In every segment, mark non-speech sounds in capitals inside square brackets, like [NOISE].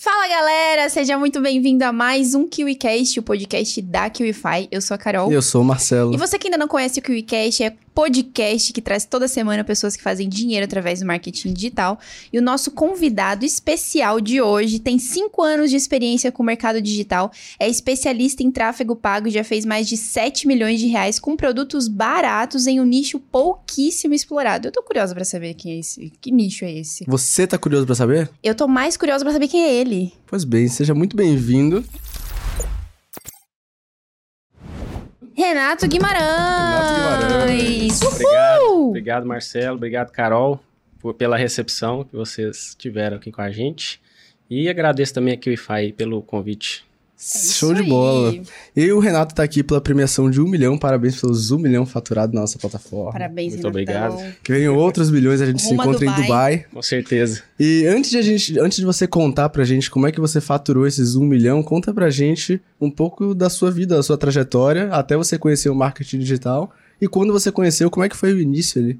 So Fala galera, seja muito bem-vindo a mais um KiwiCast, o podcast da KiwiFi. Eu sou a Carol. E eu sou o Marcelo. E você que ainda não conhece o KiwiCast, é podcast que traz toda semana pessoas que fazem dinheiro através do marketing digital. E o nosso convidado especial de hoje tem cinco anos de experiência com o mercado digital, é especialista em tráfego pago e já fez mais de 7 milhões de reais com produtos baratos em um nicho pouquíssimo explorado. Eu tô curiosa para saber quem é esse, que nicho é esse. Você tá curioso para saber? Eu tô mais curiosa para saber quem é ele. Pois bem, seja muito bem-vindo. Renato Guimarães. Renato Guimarães. Obrigado, obrigado, Marcelo. Obrigado, Carol, por, pela recepção que vocês tiveram aqui com a gente. E agradeço também a KiwiFi pelo convite. Show de bola. E o Renato tá aqui pela premiação de um milhão. Parabéns pelos um milhão faturado na nossa plataforma. Parabéns, Muito Renatão. obrigado. Que venham outros milhões, a gente se encontra em Dubai. Dubai. Com certeza. E antes de, a gente, antes de você contar pra gente como é que você faturou esses um milhão, conta pra gente um pouco da sua vida, da sua trajetória, até você conhecer o marketing digital. E quando você conheceu, como é que foi o início ali?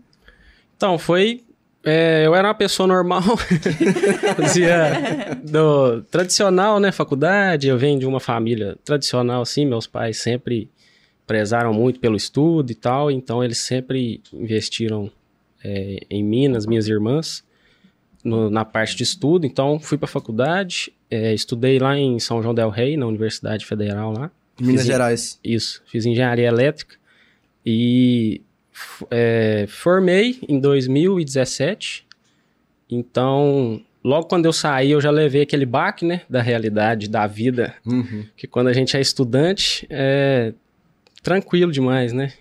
Então, foi. É, eu era uma pessoa normal, [LAUGHS] fazia do tradicional, né? Faculdade. Eu venho de uma família tradicional, assim. Meus pais sempre prezaram muito pelo estudo e tal, então eles sempre investiram é, em mim, nas minhas irmãs, no- na parte de estudo. Então, fui para faculdade, é, estudei lá em São João del Rei, na Universidade Federal lá. Minas Fiz- Gerais. Isso, fiz engenharia elétrica e é, formei em 2017. Então, logo quando eu saí, eu já levei aquele baque, né, da realidade da vida, Uhum. que quando a gente é estudante é tranquilo demais, né?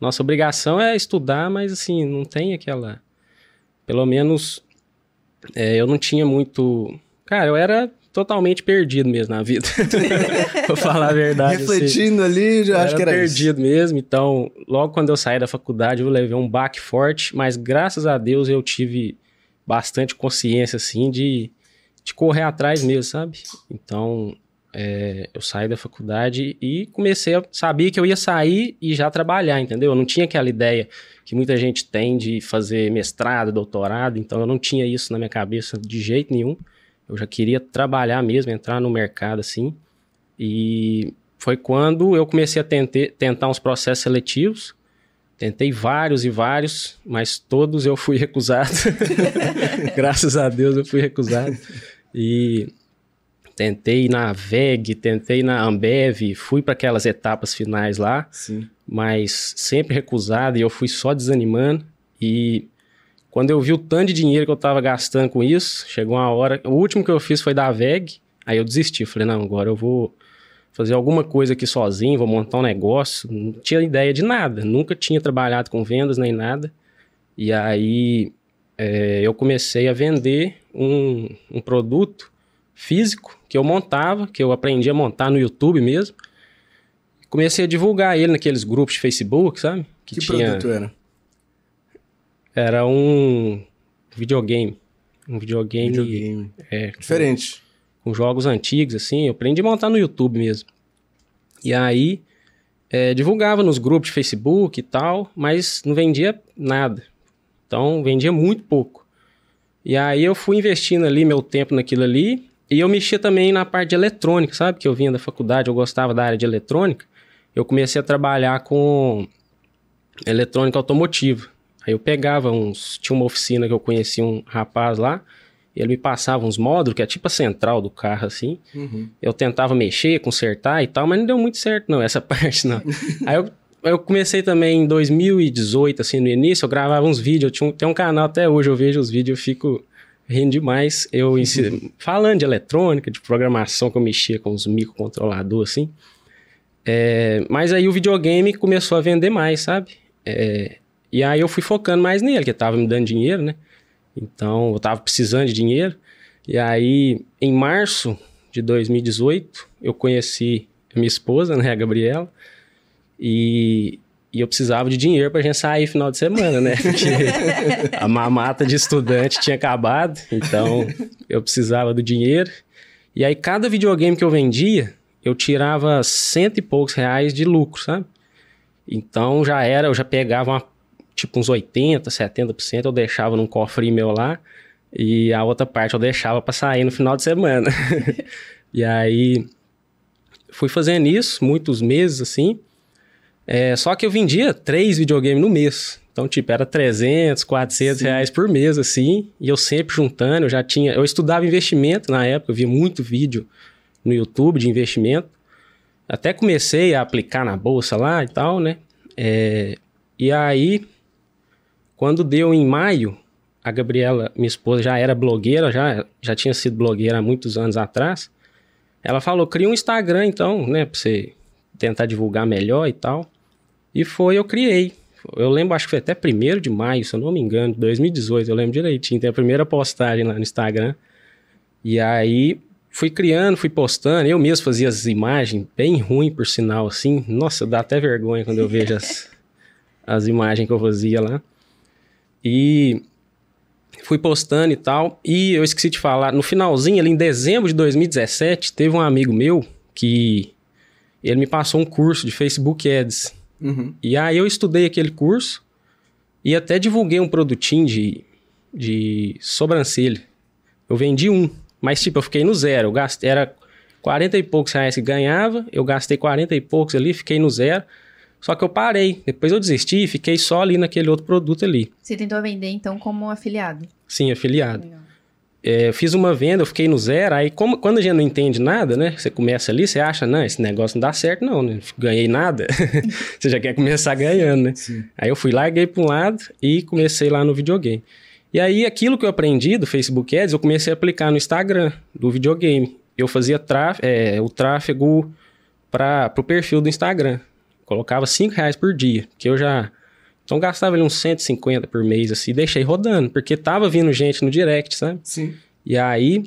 Nossa obrigação é estudar, mas assim, não tem aquela. Pelo menos é, eu não tinha muito. Cara, eu era totalmente perdido mesmo na vida. [LAUGHS] Vou falar a verdade. assim. Refletindo ali, já acho que era perdido mesmo. Então, logo quando eu saí da faculdade, eu levei um baque forte, mas graças a Deus eu tive bastante consciência, assim, de, de correr atrás mesmo, sabe? Então, é, eu saí da faculdade e comecei a. Sabia que eu ia sair e já trabalhar, entendeu? Eu não tinha aquela ideia que muita gente tem de fazer mestrado, doutorado, então eu não tinha isso na minha cabeça de jeito nenhum. Eu já queria trabalhar mesmo, entrar no mercado, assim. E foi quando eu comecei a tente- tentar uns processos seletivos. Tentei vários e vários, mas todos eu fui [LAUGHS] recusado. [LAUGHS] Graças a Deus eu fui recusado. E tentei na VEG, tentei na Ambev, fui para aquelas etapas finais lá, Sim. mas sempre recusado e eu fui só desanimando. E quando eu vi o tanto de dinheiro que eu tava gastando com isso, chegou uma hora. O último que eu fiz foi da VEG, aí eu desisti. Falei, não, agora eu vou fazer alguma coisa aqui sozinho, vou montar um negócio. Não tinha ideia de nada, nunca tinha trabalhado com vendas nem nada. E aí é, eu comecei a vender um, um produto físico que eu montava, que eu aprendi a montar no YouTube mesmo. Comecei a divulgar ele naqueles grupos de Facebook, sabe? Que, produto era? Era um videogame. Um videogame, Videogame. É, Diferente. com jogos antigos, assim. Eu aprendi a montar no YouTube mesmo. E aí, é, divulgava nos grupos de Facebook e tal, mas não vendia nada. Então, vendia muito pouco. E aí eu fui investindo ali meu tempo naquilo ali. E eu mexia também na parte de eletrônica, sabe? Que eu vinha da faculdade, eu gostava da área de eletrônica. Eu comecei a trabalhar com eletrônica automotiva. Aí eu pegava uns. Tinha uma oficina que eu conhecia um rapaz lá. E ele me passava uns módulos, que é tipo a central do carro, assim. Uhum. Eu tentava mexer, consertar e tal, mas não deu muito certo, não, essa [LAUGHS] parte não. Aí eu, eu comecei também em 2018, assim, no início, eu gravava uns vídeos. Eu tinha um, tem um canal até hoje, eu vejo os vídeos, eu fico rindo demais. Eu ensino, [LAUGHS] falando de eletrônica, de programação, que eu mexia com os microcontroladores, assim. É, mas aí o videogame começou a vender mais, sabe? É, e aí eu fui focando mais nele, que tava me dando dinheiro, né? Então eu tava precisando de dinheiro. E aí, em março de 2018, eu conheci a minha esposa, né, a Gabriela, e, e eu precisava de dinheiro pra gente sair final de semana, né? [LAUGHS] Porque a mamata de estudante tinha acabado, então eu precisava do dinheiro. E aí, cada videogame que eu vendia, eu tirava cento e poucos reais de lucro, sabe? Então já era, eu já pegava uma, tipo uns 80%, 70%, eu deixava num cofre meu lá. E a outra parte eu deixava pra sair no final de semana. [LAUGHS] e aí fui fazendo isso muitos meses assim. É, só que eu vendia três videogames no mês. Então, tipo, era 300, 400 Sim. reais por mês, assim. E eu sempre juntando, eu já tinha... Eu estudava investimento na época, eu via muito vídeo no YouTube de investimento. Até comecei a aplicar na bolsa lá e tal, né? É, e aí, quando deu em maio, a Gabriela, minha esposa, já era blogueira, já, já tinha sido blogueira há muitos anos atrás. Ela falou, cria um Instagram então, né, pra você tentar divulgar melhor e tal. E foi, eu criei. Eu lembro, acho que foi até 1 de maio, se eu não me engano, de 2018, eu lembro direitinho. Tem a primeira postagem lá no Instagram. E aí fui criando, fui postando. Eu mesmo fazia as imagens, bem ruim por sinal, assim. Nossa, dá até vergonha quando eu vejo as, [LAUGHS] as imagens que eu fazia lá. E fui postando e tal. E eu esqueci de falar, no finalzinho, ali em dezembro de 2017, teve um amigo meu que ele me passou um curso de Facebook Ads. Uhum. E aí eu estudei aquele curso e até divulguei um produtinho de, de sobrancelha. Eu vendi um, mas tipo, eu fiquei no zero. Eu gastei, era 40 e poucos reais que ganhava, eu gastei 40 e poucos ali, fiquei no zero. Só que eu parei. Depois eu desisti e fiquei só ali naquele outro produto ali. Você tentou vender então como afiliado? Sim, afiliado. É, fiz uma venda, eu fiquei no zero, aí como, quando a gente não entende nada, né? Você começa ali, você acha, não, esse negócio não dá certo não, né? Ganhei nada. [LAUGHS] você já quer começar ganhando, né? Sim. Aí eu fui, larguei para um lado e comecei lá no videogame. E aí aquilo que eu aprendi do Facebook Ads, eu comecei a aplicar no Instagram do videogame. Eu fazia é, o tráfego para o perfil do Instagram. Colocava 5 reais por dia, que eu já... Então gastava ali uns 150 por mês, assim, e deixei rodando, porque tava vindo gente no direct, sabe? Sim. E aí,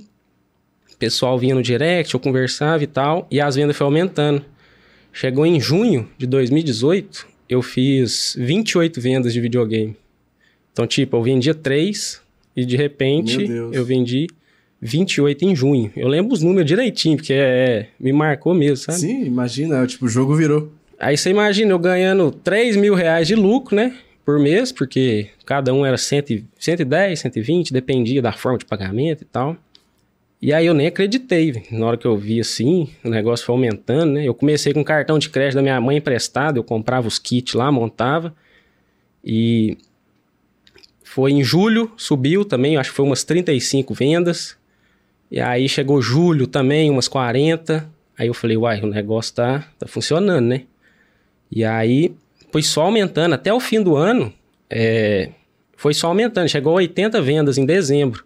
o pessoal vinha no direct, eu conversava e tal, e as vendas foi aumentando. Chegou em junho de 2018, eu fiz 28 vendas de videogame. Então, tipo, eu vendia 3 e de repente eu vendi 28 em junho. Eu lembro os números direitinho, porque é, é, me marcou mesmo, sabe? Sim, imagina, tipo, o jogo virou. Aí você imagina eu ganhando 3 mil reais de lucro, né? Por mês, porque cada um era 100, 110, 120, dependia da forma de pagamento e tal. E aí eu nem acreditei, na hora que eu vi assim, o negócio foi aumentando, né? Eu comecei com cartão de crédito da minha mãe emprestado, eu comprava os kits lá, montava. E foi em julho, subiu também, acho que foi umas 35 vendas. E aí chegou julho também, umas 40. Aí eu falei, uai, o negócio tá, tá funcionando, né? E aí foi só aumentando. Até o fim do ano, é, foi só aumentando. Chegou a 80 vendas em dezembro.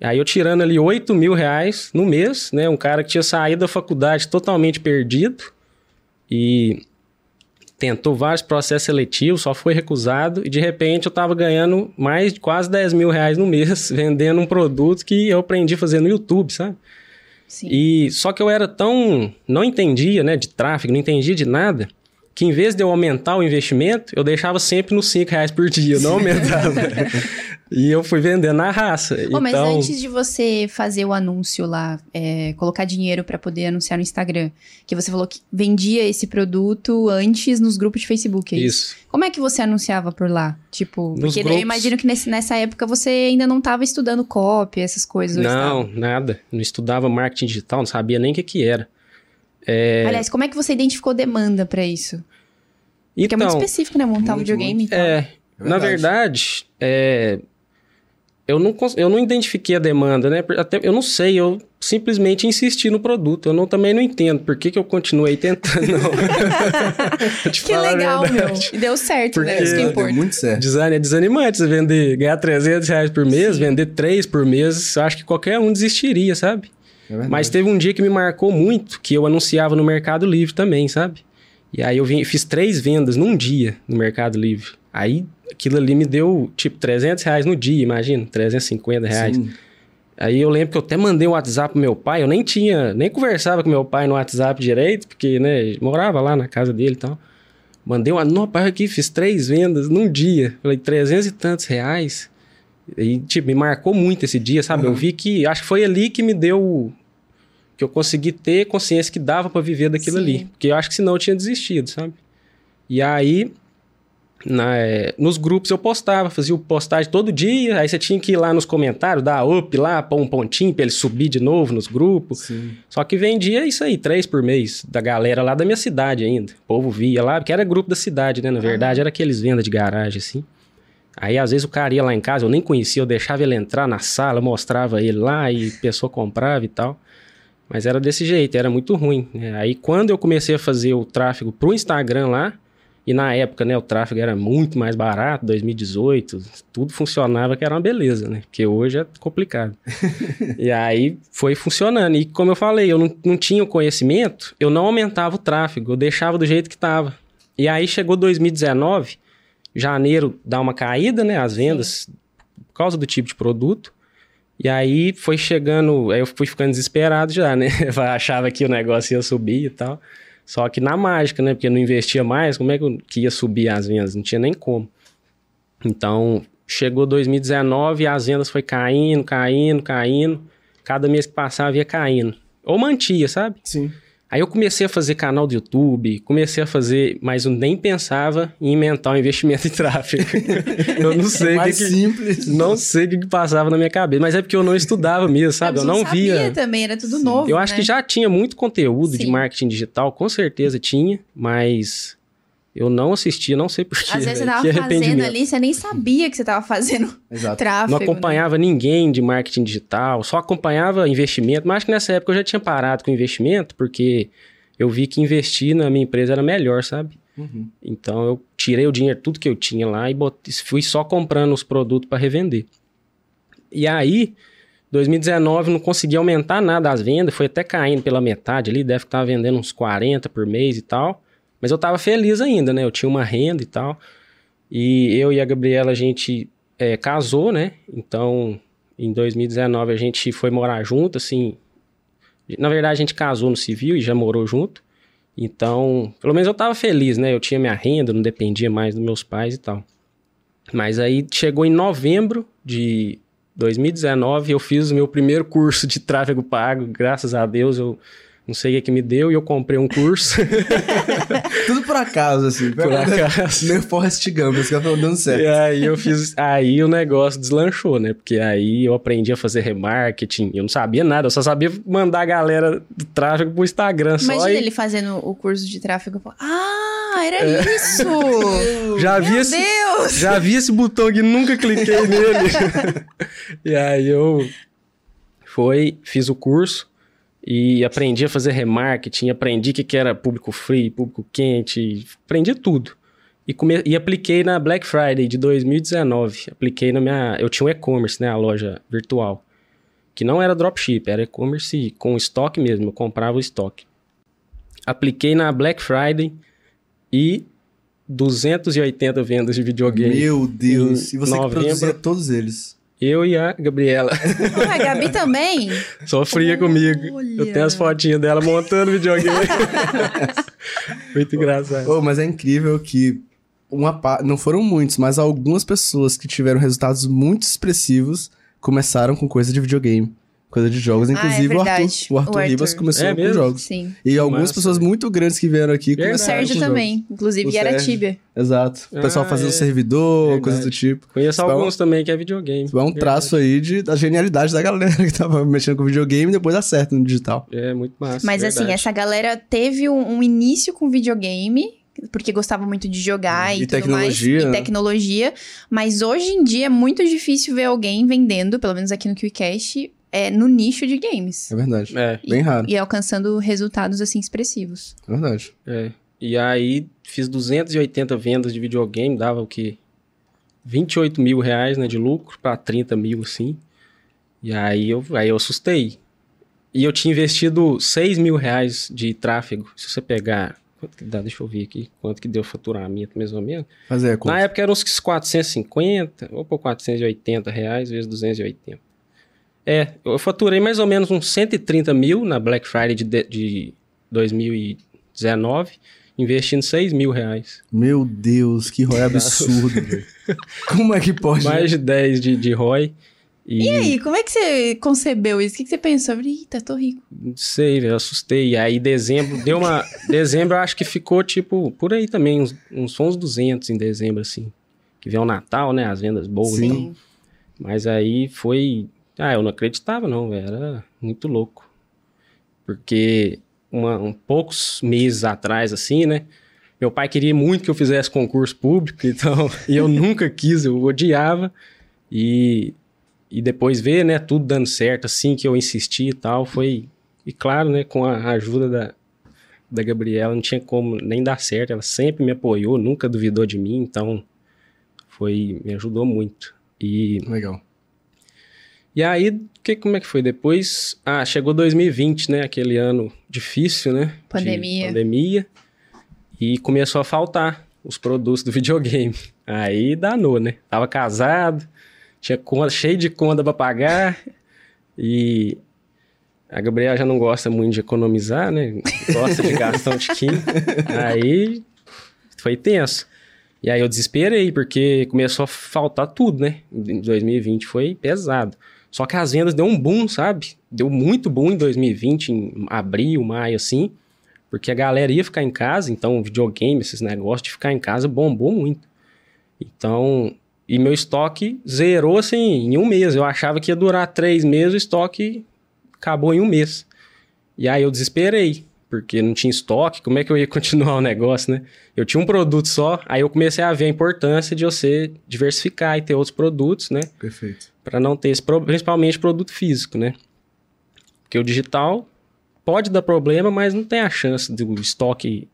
Aí eu tirando ali 8 mil reais no mês, né? Um cara que tinha saído da faculdade totalmente perdido e tentou vários processos seletivos, só foi recusado e de repente eu tava ganhando mais de quase 10 mil reais no mês [LAUGHS] vendendo um produto que eu aprendi a fazer no YouTube, sabe? Sim. E só que eu era tão. não entendia, né, de tráfego, não entendia de nada que em vez de eu aumentar o investimento, eu deixava sempre nos 5 reais por dia, não aumentava. [LAUGHS] e eu fui vendendo na raça. Oh, então... Mas antes de você fazer o anúncio lá, é, colocar dinheiro para poder anunciar no Instagram, que você falou que vendia esse produto antes nos grupos de Facebook, é isso? isso. Como é que você anunciava por lá? Tipo, nos porque grupos... eu imagino que nesse, nessa época você ainda não estava estudando copy, essas coisas. Não, nada. Não estudava marketing digital, não sabia nem o que, que era. É... Aliás, como é que você identificou demanda para isso? Porque então, é muito então, específico, né? Montar um videogame. Então. É, é na verdade, é, eu, não, eu não identifiquei a demanda, né? Até, eu não sei, eu simplesmente insisti no produto. Eu não, também não entendo por que, que eu continuei tentando. [LAUGHS] que legal, meu. E deu certo, Porque né? Isso que importa. muito certo. Design é desanimante. Você vender, ganhar 300 reais por mês, Sim. vender 3 por mês, eu acho que qualquer um desistiria, sabe? É Mas teve um dia que me marcou muito, que eu anunciava no Mercado Livre também, sabe? E aí eu vim, fiz três vendas num dia no Mercado Livre. Aí aquilo ali me deu tipo 300 reais no dia, imagina, 350 reais. Sim. Aí eu lembro que eu até mandei um WhatsApp pro meu pai, eu nem tinha, nem conversava com meu pai no WhatsApp direito, porque, né, morava lá na casa dele e tal. Mandei uma, não, pai, aqui, fiz três vendas num dia. Falei, 300 e tantos reais. E, tipo, me marcou muito esse dia, sabe? Uhum. Eu vi que, acho que foi ali que me deu que eu consegui ter consciência que dava para viver daquilo Sim. ali. Porque eu acho que senão eu tinha desistido, sabe? E aí na, é, nos grupos eu postava, fazia postagem todo dia, aí você tinha que ir lá nos comentários, dar up lá, pôr um pontinho pra ele subir de novo nos grupos. Sim. Só que vendia isso aí, três por mês, da galera lá da minha cidade ainda. O povo via lá, porque era grupo da cidade, né? Na verdade, era aqueles vendas de garagem, assim. Aí, às vezes, o cara ia lá em casa, eu nem conhecia, eu deixava ele entrar na sala, mostrava ele lá e a pessoa comprava e tal. Mas era desse jeito, era muito ruim. né? Aí, quando eu comecei a fazer o tráfego pro Instagram lá, e na época, né, o tráfego era muito mais barato, 2018, tudo funcionava que era uma beleza, né? Porque hoje é complicado. [LAUGHS] e aí foi funcionando. E como eu falei, eu não, não tinha o conhecimento, eu não aumentava o tráfego, eu deixava do jeito que estava. E aí chegou 2019, janeiro dá uma caída, né? As vendas, por causa do tipo de produto. E aí foi chegando, aí eu fui ficando desesperado já, né? [LAUGHS] Eu achava que o negócio ia subir e tal. Só que na mágica, né? Porque eu não investia mais, como é que, ia subir as vendas? Não tinha nem como. Então, chegou 2019 e as vendas foi caindo, caindo, caindo. Cada mês que passava ia caindo. Ou mantia, sabe? Sim. Aí eu comecei a fazer canal do YouTube, comecei a fazer, mas eu nem pensava em inventar um investimento em tráfego. [LAUGHS] eu não sei o que, mais que- simples. não sei o que, que passava na minha cabeça, mas é porque eu não estudava mesmo, sabe? Eu não sabia via. também, era tudo novo. Eu acho né? que já tinha muito conteúdo de Sim. marketing digital, com certeza tinha, mas eu não assistia, não sei porquê. Às vezes você velho. tava que fazendo ali, você nem sabia que você tava fazendo [LAUGHS] Exato. tráfego. Não né? acompanhava ninguém de marketing digital, só acompanhava investimento. Mas acho que nessa época eu já tinha parado com investimento, porque eu vi que investir na minha empresa era melhor, sabe? Uhum. Então eu tirei o dinheiro, tudo que eu tinha lá e botei- fui só comprando os produtos para revender. E aí, 2019 não consegui aumentar nada as vendas, foi até caindo pela metade ali, deve estar vendendo uns 40 por mês e tal. Mas eu tava feliz ainda, né? Eu tinha uma renda e tal. E eu e a Gabriela, a gente é, casou, né? Então, em 2019 a gente foi morar junto, assim. Na verdade, a gente casou no civil e já morou junto. Então, pelo menos eu tava feliz, né? Eu tinha minha renda, não dependia mais dos meus pais e tal. Mas aí chegou em novembro de 2019, eu fiz o meu primeiro curso de tráfego pago, graças a Deus, eu não sei o que, que me deu, e eu comprei um curso. [LAUGHS] Tudo por acaso, assim. Por acaso. [LAUGHS] Meio Forrest Gump, esse cara falou dando E certo. aí eu fiz. Aí o negócio deslanchou, né? Porque aí eu aprendi a fazer remarketing. Eu não sabia nada, eu só sabia mandar a galera do tráfego pro Instagram só. Imagina e ele fazendo o curso de tráfego. Ah, era isso! [LAUGHS] já vi Meu esse. Deus! Já vi esse botão aqui, nunca cliquei nele. e aí eu foi, fiz o curso e aprendi a fazer remarketing, aprendi o que, que era público free, público quente, aprendi tudo. E, come, e apliquei na Black Friday de 2019. Apliquei na minha. Eu tinha um e-commerce, né? A loja virtual. Que não era dropship, era e-commerce com estoque mesmo. Eu comprava o estoque. Apliquei na Black Friday e 280 vendas de videogame. Meu Deus. E você que produzia todos eles. Eu e a Gabriela. Ah, a Gabi também? Sofria comigo. Eu Olha. tenho as fotinhas dela montando videogame. [LAUGHS] Muito engraçado. Oh, mas é incrível que uma pa- não foram muitos, mas algumas pessoas que tiveram resultados muito expressivos começaram com coisa de videogame. Coisa de jogos. Ah, é Inclusive o Arthur. verdade. O Arthur O Arthur. Ribas começou É com mesmo? jogos. Sim. E algumas Massa, pessoas muito grandes que vieram aqui Verdade. O começaram Sérgio com jogos. também. Inclusive, O e era. Tibia. Exato. O pessoal Ah, fazendo é. servidor, Verdade. coisas do tipo. Conheço Isso é um- alguns também que é videogame. É um traço aí de, da genialidade da galera [LAUGHS] que tava mexendo com videogame e depois acerta no digital. É muito massa. Mas assim, verdade. essa galera teve um, um início com videogame, porque gostava muito de jogar e, E tudo tecnologia, mais. né? E tecnologia. Mas hoje em dia é muito difícil ver alguém vendendo, pelo menos aqui no QCast, é, no nicho de games. É verdade. É, Bem raro. E alcançando resultados assim expressivos. É verdade. é. E aí fiz 280 vendas de videogame, dava o quê? 28 mil reais né, de lucro para 30 mil, assim. E aí eu, aí eu assustei. E eu tinha investido 6 mil reais de tráfego. Se você pegar. Quanto que dá? Deixa eu ver aqui. Quanto que deu faturamento, mais ou menos. É, conta. Na época eram uns 450, ou por 480 reais vezes 280. É, eu faturei mais ou menos uns 130 mil na Black Friday de, de, de 2019, investindo 6 mil reais. Meu Deus, que ROI [LAUGHS] absurdo, velho. Como é que pode? Mais de 10 de, de ROI. E, aí, como é que você concebeu isso? O que, que você pensou? Eita, tô rico. Não sei, velho, eu assustei. Aí dezembro, deu uma... dezembro eu acho que ficou, tipo, por aí também, uns, uns, uns 200 em dezembro, assim. Que vem o Natal, né, as vendas boas. Sim. Então. Mas aí foi... Ah, eu não acreditava não, velho, era muito louco. Porque uma, um poucos meses atrás, assim, né, meu pai queria muito que eu fizesse concurso público, [LAUGHS] então, e eu nunca quis, eu odiava. E e depois ver, né, tudo dando certo, assim que eu insisti e tal, foi. E claro, né, com a ajuda da, da Gabriela, não tinha como nem dar certo, ela sempre me apoiou, nunca duvidou de mim, então foi. me ajudou muito. E. Legal. E aí, que, como é que foi? Depois, ah, chegou 2020, né, aquele ano difícil, né? Pandemia. pandemia. E começou a faltar os produtos do [LAUGHS] videogame. Aí danou, né? Tava casado tinha conta, cheio de conta para pagar. E a Gabriela já não gosta muito de economizar, né? Gosta de gastar um tiquinho. [LAUGHS] Aí foi tenso. E aí eu desesperei, porque começou a faltar tudo, né? Em 2020 foi pesado. Só que as vendas deu um boom, sabe? Deu muito boom em 2020, em abril, maio, assim. Porque a galera ia ficar em casa, então videogame, esses negócios de ficar em casa bombou muito. Então, e meu estoque zerou assim em um mês. Eu achava que ia durar três meses, o estoque acabou em um mês. E aí eu desesperei, porque não tinha estoque, como é que eu ia [LAUGHS] continuar o negócio, né? Eu tinha um produto só, aí eu comecei a ver a importância de você diversificar e ter outros produtos, né? Perfeito. Para não ter esse problema, principalmente produto físico, né? Porque o digital pode dar problema, mas não tem a chance do estoque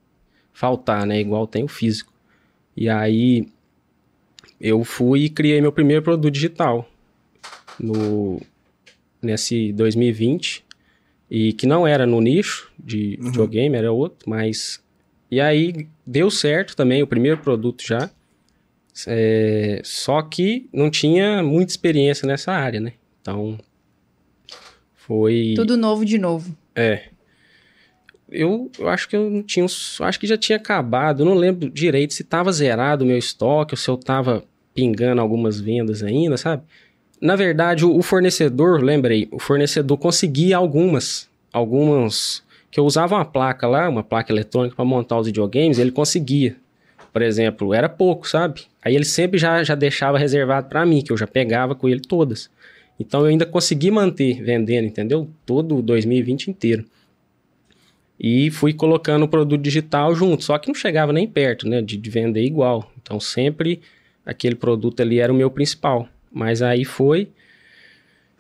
faltar, né? Igual tem o físico. E aí eu fui e criei meu primeiro produto digital no nesse 2020 e que não era no nicho de uhum. videogame, era outro, mas e aí deu certo também o primeiro produto já, é, só que não tinha muita experiência nessa área, né? Então foi tudo novo de novo. É. Eu, eu acho que eu não tinha. Acho que já tinha acabado. Eu não lembro direito se estava zerado o meu estoque ou se eu estava pingando algumas vendas ainda, sabe? Na verdade, o, o fornecedor, lembrei, o fornecedor conseguia algumas, algumas que eu usava uma placa lá, uma placa eletrônica para montar os videogames, ele conseguia. Por exemplo, era pouco, sabe? Aí ele sempre já, já deixava reservado para mim, que eu já pegava com ele todas. Então eu ainda consegui manter vendendo, entendeu? Todo o 2020 inteiro. E fui colocando o produto digital junto, só que não chegava nem perto, né, de, de vender igual. Então sempre aquele produto ali era o meu principal. Mas aí foi.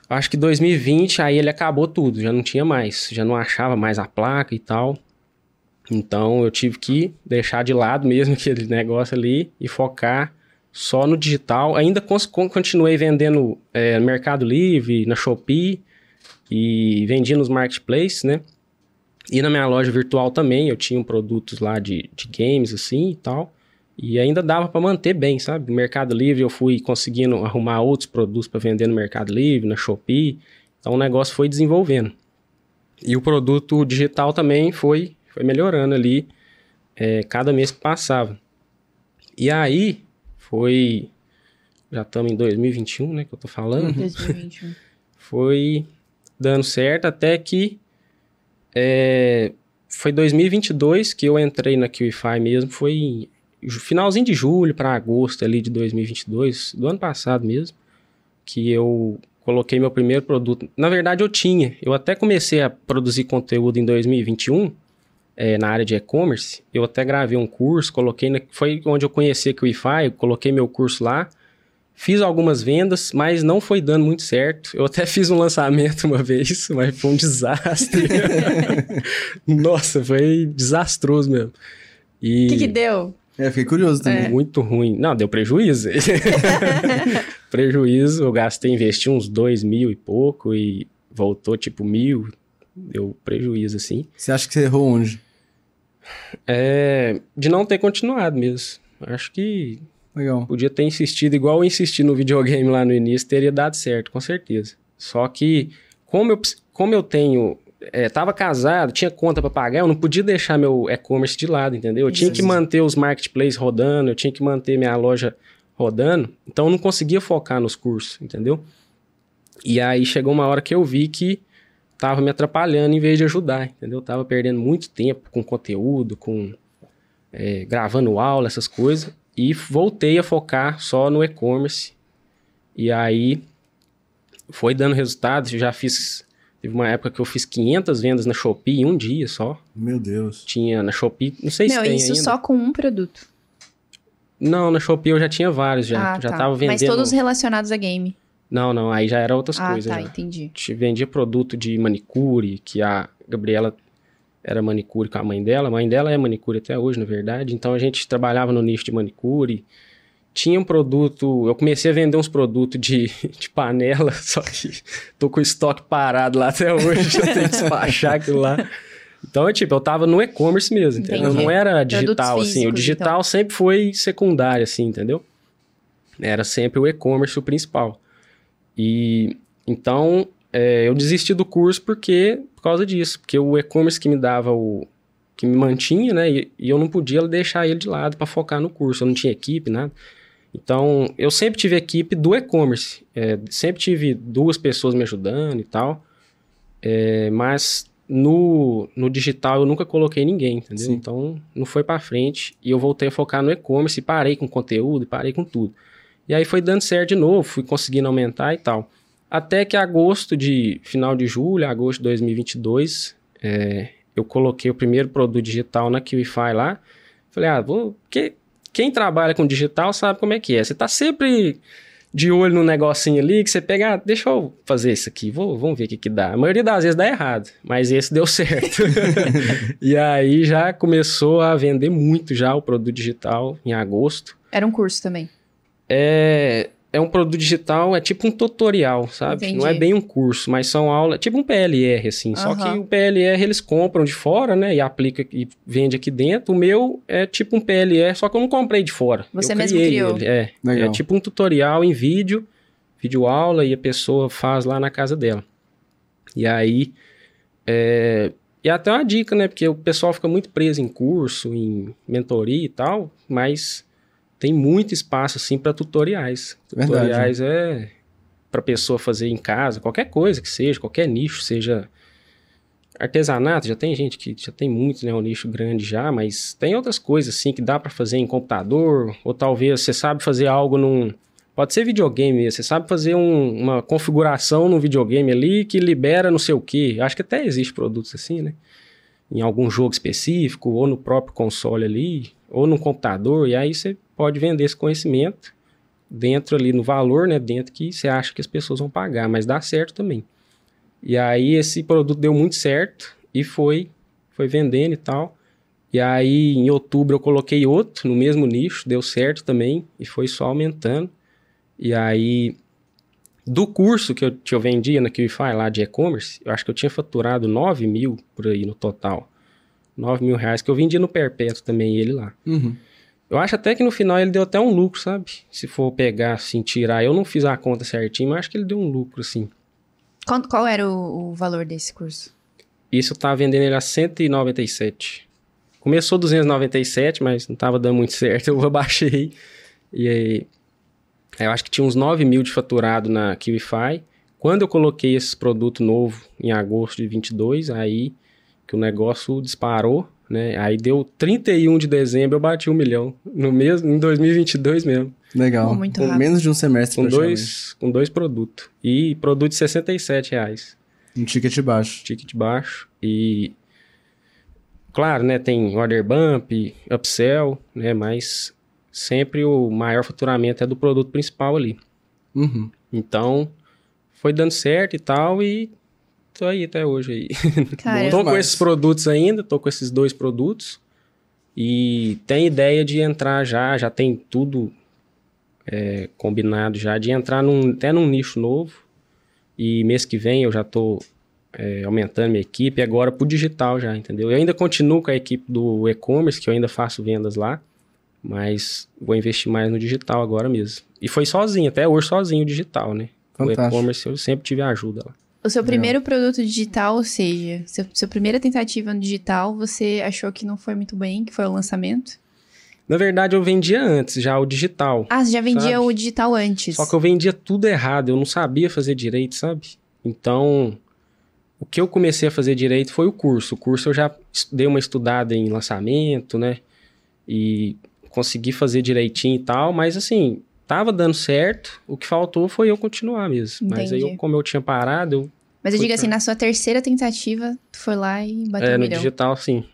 Acho que 2020, aí ele acabou tudo, já não tinha mais, já não achava mais a placa e tal. Então eu tive que deixar de lado mesmo [LAUGHS] aquele negócio ali e focar só no digital. Ainda continuei vendendo é, no Mercado Livre, na Shopee e vendia nos marketplaces, né? E na minha loja virtual também, eu tinha produtos lá de, de games assim e tal. E ainda dava para manter bem, sabe? No Mercado Livre eu fui conseguindo arrumar outros produtos para vender no Mercado Livre, na Shopee. Então o negócio foi desenvolvendo. E o produto digital também foi, foi melhorando ali é, cada mês que passava. E aí foi. Já estamos em 2021, né? Que eu tô falando. 2021. [LAUGHS] foi dando certo até que. É, foi 2022 que eu entrei na QIFI mesmo. Foi finalzinho de julho para agosto ali de 2022, do ano passado mesmo, que eu coloquei meu primeiro produto. Na verdade, eu tinha. Eu até comecei a produzir conteúdo em 2021, é, na área de e-commerce. Eu até gravei um curso, coloquei. Na, foi onde eu conheci a Wi-Fi, coloquei meu curso lá. Fiz algumas vendas, mas não foi dando muito certo. Eu até [LAUGHS] fiz um lançamento uma vez, mas foi um desastre. [LAUGHS] Nossa, foi desastroso mesmo. O que, que deu? É, fiquei curioso também. É. Muito ruim. Não, deu prejuízo. [LAUGHS] prejuízo, eu gastei, investi uns dois mil e pouco e voltou tipo mil. Deu prejuízo, assim. Você acha que você errou onde? É, de não ter continuado mesmo. Acho que Legal. podia ter insistido igual eu insisti no videogame lá no início, teria dado certo, com certeza. Só que, como eu, como eu tenho é, tava casado, tinha conta para pagar, eu não podia deixar meu e-commerce de lado, entendeu? Eu tinha que manter os marketplaces rodando, eu tinha que manter minha loja rodando, então eu não conseguia focar nos cursos, entendeu? E aí chegou uma hora que eu vi que tava me atrapalhando em vez de ajudar, entendeu? Tava perdendo muito tempo com conteúdo, com é, gravando aula, essas coisas. E voltei a focar só no e-commerce. E aí foi dando resultados. Eu já fiz. Teve uma época que eu fiz 500 vendas na Shopee em um dia só. Meu Deus. Tinha na Shopee, não sei Meu, se tem isso ainda. só com um produto. Não, na Shopee eu já tinha vários já. ah, já tá. tava vendendo. Mas todos relacionados a game. Não, não, aí já era outras ah, coisas tá, já. entendi. Te vendia produto de manicure, que a Gabriela era manicure com a mãe dela. A mãe dela é manicure até hoje, na verdade. Então a gente trabalhava no nicho de manicure. Tinha um produto. Eu comecei a vender uns produtos de, [LAUGHS] de panela, [LAUGHS] só que tô com o estoque parado lá até hoje. eu tenho que despachar aquilo lá. Então, é tipo, eu tava no e-commerce mesmo, entendeu? Entendi. Não era digital, assim. O físicos, digital então. sempre foi secundário, assim, entendeu? Era sempre o e-commerce o principal. E então é, eu desisti do curso porque por causa disso, porque o e-commerce que me dava o que me mantinha, né? E, e eu não podia deixar ele de lado para focar no curso. Eu não tinha equipe, nada. Então eu sempre tive equipe do e-commerce, é, sempre tive duas pessoas me ajudando e tal. É, mas no, no digital eu nunca coloquei ninguém, entendeu? Sim. Então não foi para frente e eu voltei a focar no e-commerce parei com conteúdo e parei com tudo. E aí foi dando certo de novo, fui conseguindo aumentar e tal. Até que agosto de final de julho, agosto de 2022, é, eu coloquei o primeiro produto digital na QIFI lá. Falei, ah, vou, que, quem trabalha com digital sabe como é que é. Você tá sempre de olho no negocinho ali que você pega, ah, deixa eu fazer isso aqui, vou, vamos ver o que que dá. A maioria das vezes dá errado, mas esse deu [LAUGHS] certo. e aí já começou a vender muito já o produto digital em agosto. Era um curso também. É, é um produto digital, é tipo um tutorial, sabe? Entendi. Não é bem um curso, mas são aulas, tipo um PLR, assim. Só que o PLR eles compram de fora, né? E aplica e vende aqui dentro. O meu é tipo um PLR, só que eu não comprei de fora. Você eu mesmo criei criou. Ele. É, Legal. é tipo um tutorial em vídeo, vídeo aula, e a pessoa faz lá na casa dela. E aí. É, e até uma dica, né? Porque o pessoal fica muito preso em curso, em mentoria e tal, mas tem muito espaço assim para tutoriais. Verdade. Tutoriais é para pessoa fazer em casa, qualquer coisa que seja, qualquer nicho, seja artesanato, já tem gente que já tem muito, né, um nicho grande já, mas tem outras coisas assim que dá para fazer em computador, ou talvez você sabe fazer algo num Pode ser videogame, mesmo, você sabe fazer um- uma configuração no videogame ali que libera não sei o que. Acho que até existe produtos assim, né? Em algum jogo específico, ou no próprio console ali, ou no computador, e aí você pode vender esse conhecimento dentro ali no valor, né? Dentro que você acha que as pessoas vão pagar, mas dá certo também. E aí esse produto deu muito certo e foi, foi vendendo e tal. E aí em outubro eu coloquei outro no mesmo nicho, deu certo também e foi só aumentando. E aí do curso que eu, que eu vendia na QIFI lá de e-commerce, eu acho que eu tinha faturado 9 mil por aí no total. 9 mil reais que eu vendia no Perpétuo também ele lá. Uhum. Eu acho até que no final ele deu até um lucro, sabe? Se for pegar assim, tirar. Eu não fiz a conta certinho, mas acho que ele deu um lucro, assim. Qual, qual era o, o valor desse curso? Isso eu tava vendendo ele a 197. Começou 297, mas não tava dando muito [LAUGHS] certo. Eu abaixei. E aí. Eu acho que tinha uns 9 mil de faturado na QIFI. Quando eu coloquei esse produto novo em agosto de 22, aí que o negócio disparou, né? Aí deu 31 de dezembro, eu bati um milhão. No mesmo, em 2022 mesmo. Legal. Muito Com rápido. menos de um semestre Com dois, com dois produtos. E produto de 67 reais. Um ticket baixo. Ticket baixo. E. Claro, né? Tem order bump, upsell, né? Mas sempre o maior faturamento é do produto principal ali. Uhum. Então, foi dando certo e tal. E tô aí até hoje aí. [LAUGHS] Cara, tô com esses produtos ainda, tô com esses dois produtos. E tem ideia de entrar já, já tem tudo é, combinado já, de entrar num, até num nicho novo. E mês que vem eu já tô é, aumentando minha equipe agora pro digital já, entendeu? Eu ainda continuo com a equipe do e-commerce, que eu ainda faço vendas lá, mas vou investir mais no digital agora mesmo. E foi sozinho, até hoje sozinho o digital, né? O Fantástico. e-commerce eu sempre tive ajuda lá. O seu primeiro produto digital, ou seja, seu, sua primeira tentativa no digital, você achou que não foi muito bem, que foi o lançamento? Na verdade, eu vendia antes, já o digital. Ah, você já vendia Sabe? o digital antes. Só que eu vendia tudo errado, eu não sabia fazer direito, sabe? Então, o que eu comecei a fazer direito foi o curso. O curso eu já dei uma estudada em lançamento, né? E consegui fazer direitinho e tal, mas assim, tava dando certo. O que faltou foi eu continuar mesmo. Mas aí, eu, Entendi. como eu tinha parado, eu, Mas eu digo assim, na sua terceira tentativa, tu foi lá e bateu é, um no milhão. digital, sim.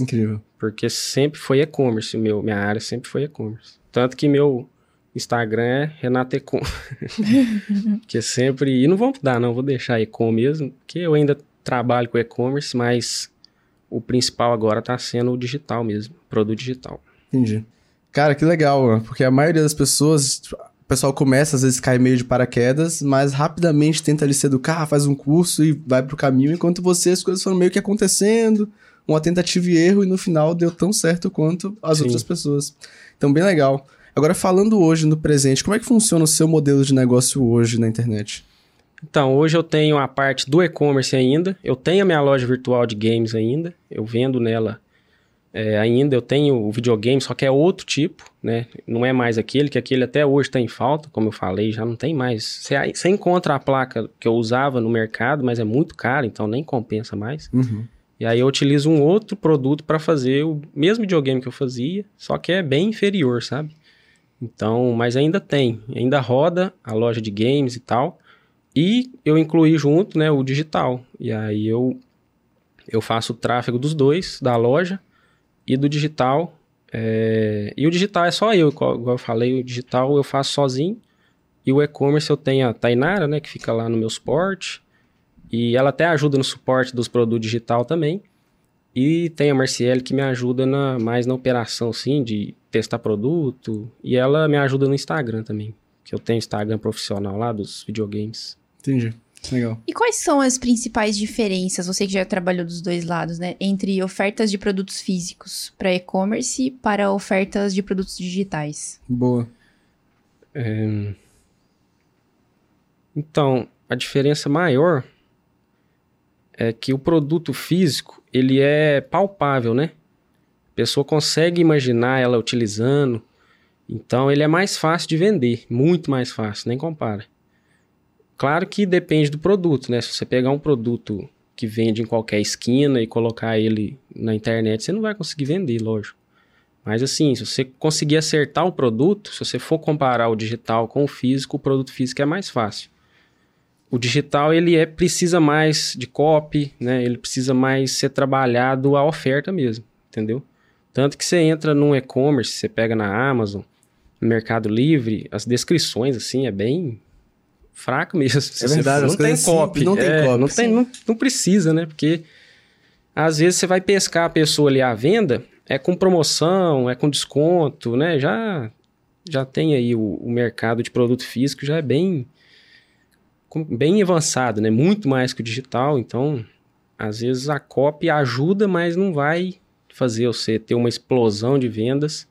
Incrível. Porque sempre foi e-commerce, meu, minha área sempre foi e-commerce. Tanto que meu Instagram é Renato Ecom. [LAUGHS] que é sempre. E não vou mudar, não, vou deixar Ecom mesmo, porque eu ainda trabalho com e-commerce, mas o principal agora tá sendo o digital mesmo, produto digital. Entendi. Cara, que legal, porque a maioria das pessoas, tipo, o pessoal começa, às vezes cai meio de paraquedas, mas rapidamente tenta ali se educar, faz um curso e vai pro caminho, enquanto você as coisas foram meio que acontecendo, uma tentativa e erro, e no final deu tão certo quanto as Sim. outras pessoas. Então, bem legal. Agora, falando hoje no presente, como é que funciona o seu modelo de negócio hoje na internet? Então, hoje eu tenho a parte do e-commerce ainda. Eu tenho a minha loja virtual de games ainda. Eu vendo nela é, ainda. Eu tenho o videogame, só que é outro tipo, né? Não é mais aquele, que aquele até hoje está em falta, como eu falei, já não tem mais. Você, você encontra a placa que eu usava no mercado, mas é muito cara, então nem compensa mais. Uhum. E aí eu utilizo um outro produto para fazer o mesmo videogame que eu fazia, só que é bem inferior, sabe? Então, mas ainda tem, ainda roda a loja de games e tal. E eu incluí junto, né, o digital. E aí eu eu faço o tráfego dos dois, da loja e do digital. É, E o digital é só eu, igual eu falei, o digital eu faço sozinho. E o e-commerce eu tenho a Tainara, né, que fica lá no meu suporte. E ela até ajuda no suporte dos produtos digital também. E tem a Marciele que me ajuda na, mais na operação, sim, de testar produto. E ela me ajuda no Instagram também. Que eu tenho Instagram profissional lá dos videogames. Entendi. Legal. E quais são as principais diferenças, você que já trabalhou dos dois lados, né? Entre ofertas de produtos físicos para e-commerce para ofertas de produtos digitais? Boa. Então, a diferença maior é que o produto físico, ele é palpável, né? A pessoa consegue imaginar ela utilizando. Então, ele é mais fácil de vender, muito mais fácil, nem compara. Claro que depende do produto, né? Se você pegar um produto que vende em qualquer esquina e colocar ele na internet, você não vai conseguir vender, lógico. Mas assim, se você conseguir acertar o produto, se você for comparar o digital com o físico, o produto físico é mais fácil. O digital ele é precisa mais de copy, né? Ele precisa mais ser trabalhado a oferta mesmo, entendeu? Tanto que você entra num e-commerce, você pega na Amazon, no Mercado Livre, as descrições assim é bem fraco mesmo. É verdade, não tem copy, não tem é, copy. não tem, não, não precisa, né? Porque às vezes você vai pescar a pessoa ali à venda, é com promoção, é com desconto, né? Já já tem aí o, o mercado de produto físico já é bem bem avançado, né? Muito mais que o digital, então às vezes a copy ajuda, mas não vai fazer você ter uma explosão de vendas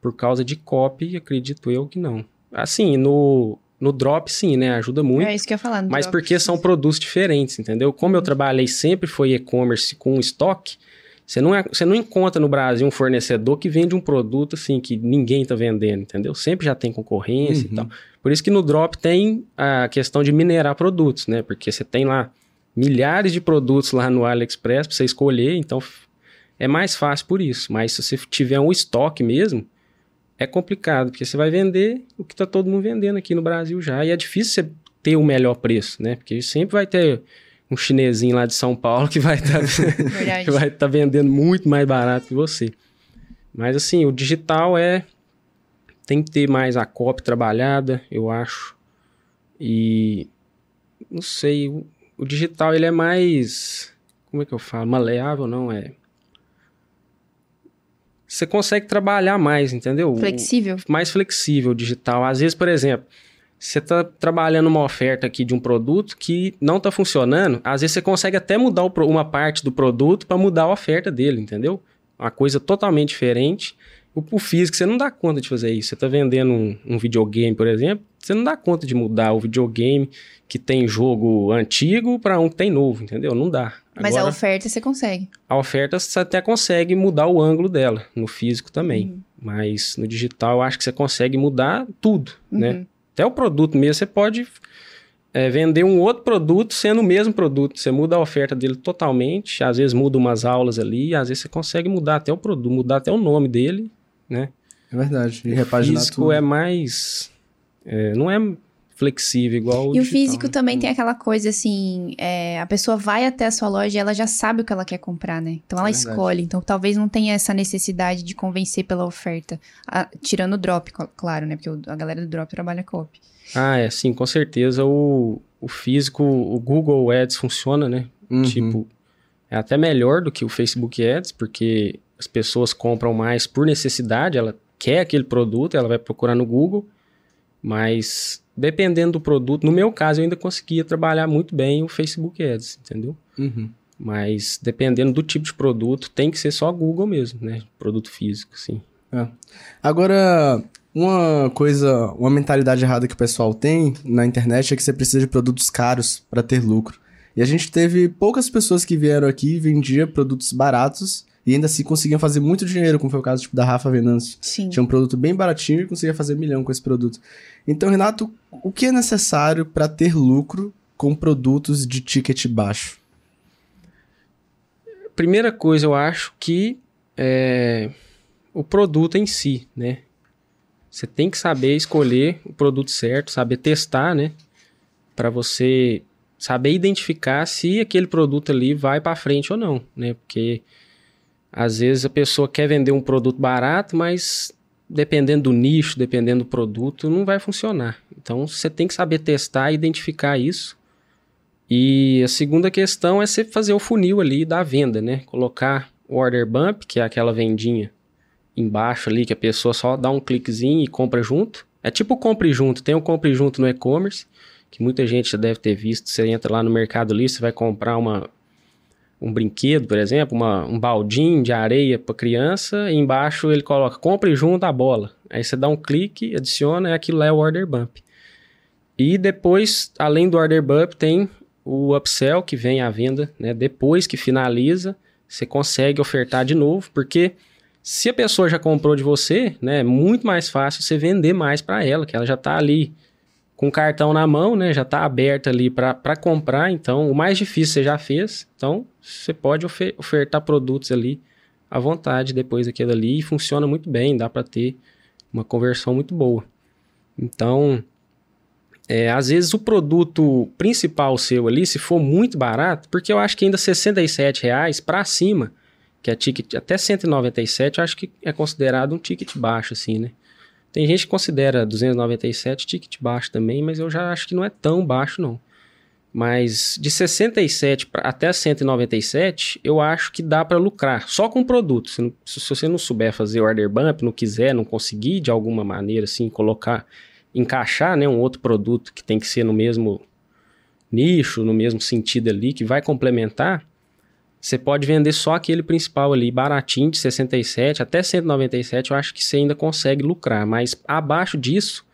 por causa de copy, acredito eu que não. Assim, no no drop sim, né? Ajuda muito. É isso que eu ia falar. no Mas drop. porque são produtos diferentes, entendeu? Como eu trabalhei sempre foi e-commerce com estoque, você não, é- você não encontra no Brasil um fornecedor que vende um produto assim que ninguém tá vendendo, entendeu? Sempre já tem concorrência Uhum. e tal. Por isso que no Drop tem a questão de minerar produtos, né? Porque você tem lá milhares de produtos lá no AliExpress para você escolher, então é mais fácil por isso. Mas se você tiver um estoque mesmo, é complicado, porque você vai vender o que tá todo mundo vendendo aqui no Brasil já. E é difícil você ter o melhor preço, né? Porque sempre vai ter um chinesinho lá de São Paulo que vai [LAUGHS] estar vai estar vendendo muito mais barato que você. Mas assim, o digital é tem que ter mais a copy trabalhada, eu acho. E não sei, o, o digital ele é mais como é que eu falo? Maleável não é. Você consegue trabalhar mais, entendeu? O- Flexível? mais flexível digital. Às vezes, por exemplo, você está trabalhando uma oferta aqui de um produto que não está funcionando, às vezes você consegue até mudar o uma parte do produto para mudar a oferta dele, entendeu? Uma coisa totalmente diferente. O, o físico, você não dá conta de fazer isso. Você está vendendo um, um videogame, por exemplo, você não dá conta de mudar o videogame que tem jogo antigo para um que tem novo, entendeu? Não dá. Mas a Agora- oferta você consegue. a oferta você até consegue mudar o ângulo dela, no físico também. Mas no digital eu acho que você consegue mudar tudo, né? Uhum. Até o produto mesmo, você pode é, vender um outro produto sendo o mesmo produto. Você muda a oferta dele totalmente, às vezes muda umas aulas ali, às vezes você consegue mudar até o produto, mudar até o nome dele, né? É verdade. E o repaginar físico tudo. é mais... é, não é flexível igual o E o digital, físico né? também tem aquela coisa assim, é, a pessoa vai até a sua loja e ela já sabe o que ela quer comprar, né? Então ela É escolhe. Então talvez não tenha essa necessidade de convencer pela oferta. Ah, tirando o drop, claro, né? Porque o- a galera do drop trabalha copy. Ah, é, sim, com certeza o, o físico, o Google Ads funciona, né? Uhum. Tipo, é até melhor do que o Facebook Ads, porque as pessoas compram mais por necessidade, ela quer aquele produto, ela vai procurar no Google, mas dependendo do produto, no meu caso eu ainda conseguia trabalhar muito bem o Facebook Ads, entendeu? Uhum. Mas dependendo do tipo de produto, tem que ser só Google mesmo, né? Produto físico, sim. Agora, uma coisa, uma mentalidade errada que o pessoal tem na internet é que você precisa de produtos caros para ter lucro. E a gente teve poucas pessoas que vieram aqui e vendiam produtos baratos e ainda assim conseguiam fazer muito dinheiro, como foi o caso tipo, da Rafa Venâncio. Sim. Tinha um produto bem baratinho e conseguia fazer milhão com esse produto. Então, Renato, o que é necessário para ter lucro com produtos de ticket baixo? Primeira coisa, eu acho que é o produto em si, né? Você tem que saber escolher o produto certo, saber testar, né? Para você saber identificar se aquele produto ali vai para frente ou não, né? Porque às vezes a pessoa quer vender um produto barato, mas dependendo do nicho, dependendo do produto, não vai funcionar. Então você tem que saber testar e identificar isso. E a segunda questão é você fazer o funil ali da venda, né? Colocar o order bump, que é aquela vendinha embaixo ali que a pessoa só dá um cliquezinho e compra junto. É tipo compre junto, tem o compre junto no e-commerce, que muita gente já deve ter visto. Você entra lá no Mercado Livre, você vai comprar uma um brinquedo, por exemplo, uma, um baldinho de areia para criança, e embaixo ele coloca compre junto a bola. Aí você dá um clique, adiciona, e aquilo lá é o order bump. E depois, além do order bump, tem o upsell que vem à venda, né? Depois que finaliza, você consegue ofertar de novo, porque se a pessoa já comprou de você, né, é muito mais fácil você vender mais para ela, que ela já está ali com o cartão na mão, né, já está aberta ali para comprar, então o mais difícil você já fez, então você pode ofe ofertar produtos ali à vontade depois daquilo ali e funciona muito bem, dá para ter uma conversão muito boa. Então, é, às vezes o produto principal seu ali, se for muito barato, porque eu acho que ainda 67 reais para cima, que é ticket até 197, eu acho que é considerado um ticket baixo assim, né? Tem gente que considera 297 ticket baixo também, mas eu já acho que não é tão baixo não. Mas de 67 pra, até 197, eu acho que dá para lucrar só com produto. Se, se você não souber fazer order bump, não quiser, não conseguir de alguma maneira assim colocar encaixar né, um outro produto que tem que ser no mesmo nicho, no mesmo sentido ali, que vai complementar, você pode vender só aquele principal ali, baratinho, de 67 até 197, eu acho que você ainda consegue lucrar, mas abaixo disso,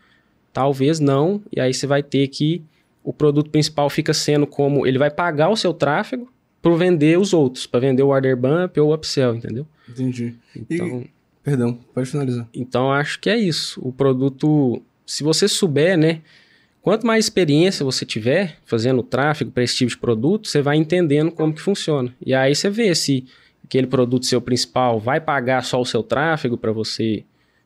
talvez não, e aí você vai ter que, o produto principal fica sendo como, ele vai pagar o seu tráfego para vender os outros, para vender o order bump ou o upsell, entendeu? Entendi. Então... Perdão, pode finalizar. Então acho que é isso. O produto, se você souber, né? Quanto mais experiência você tiver fazendo tráfego para esse tipo de produto, você vai entendendo como que funciona. E aí você vê se aquele produto seu principal vai pagar só o seu tráfego para você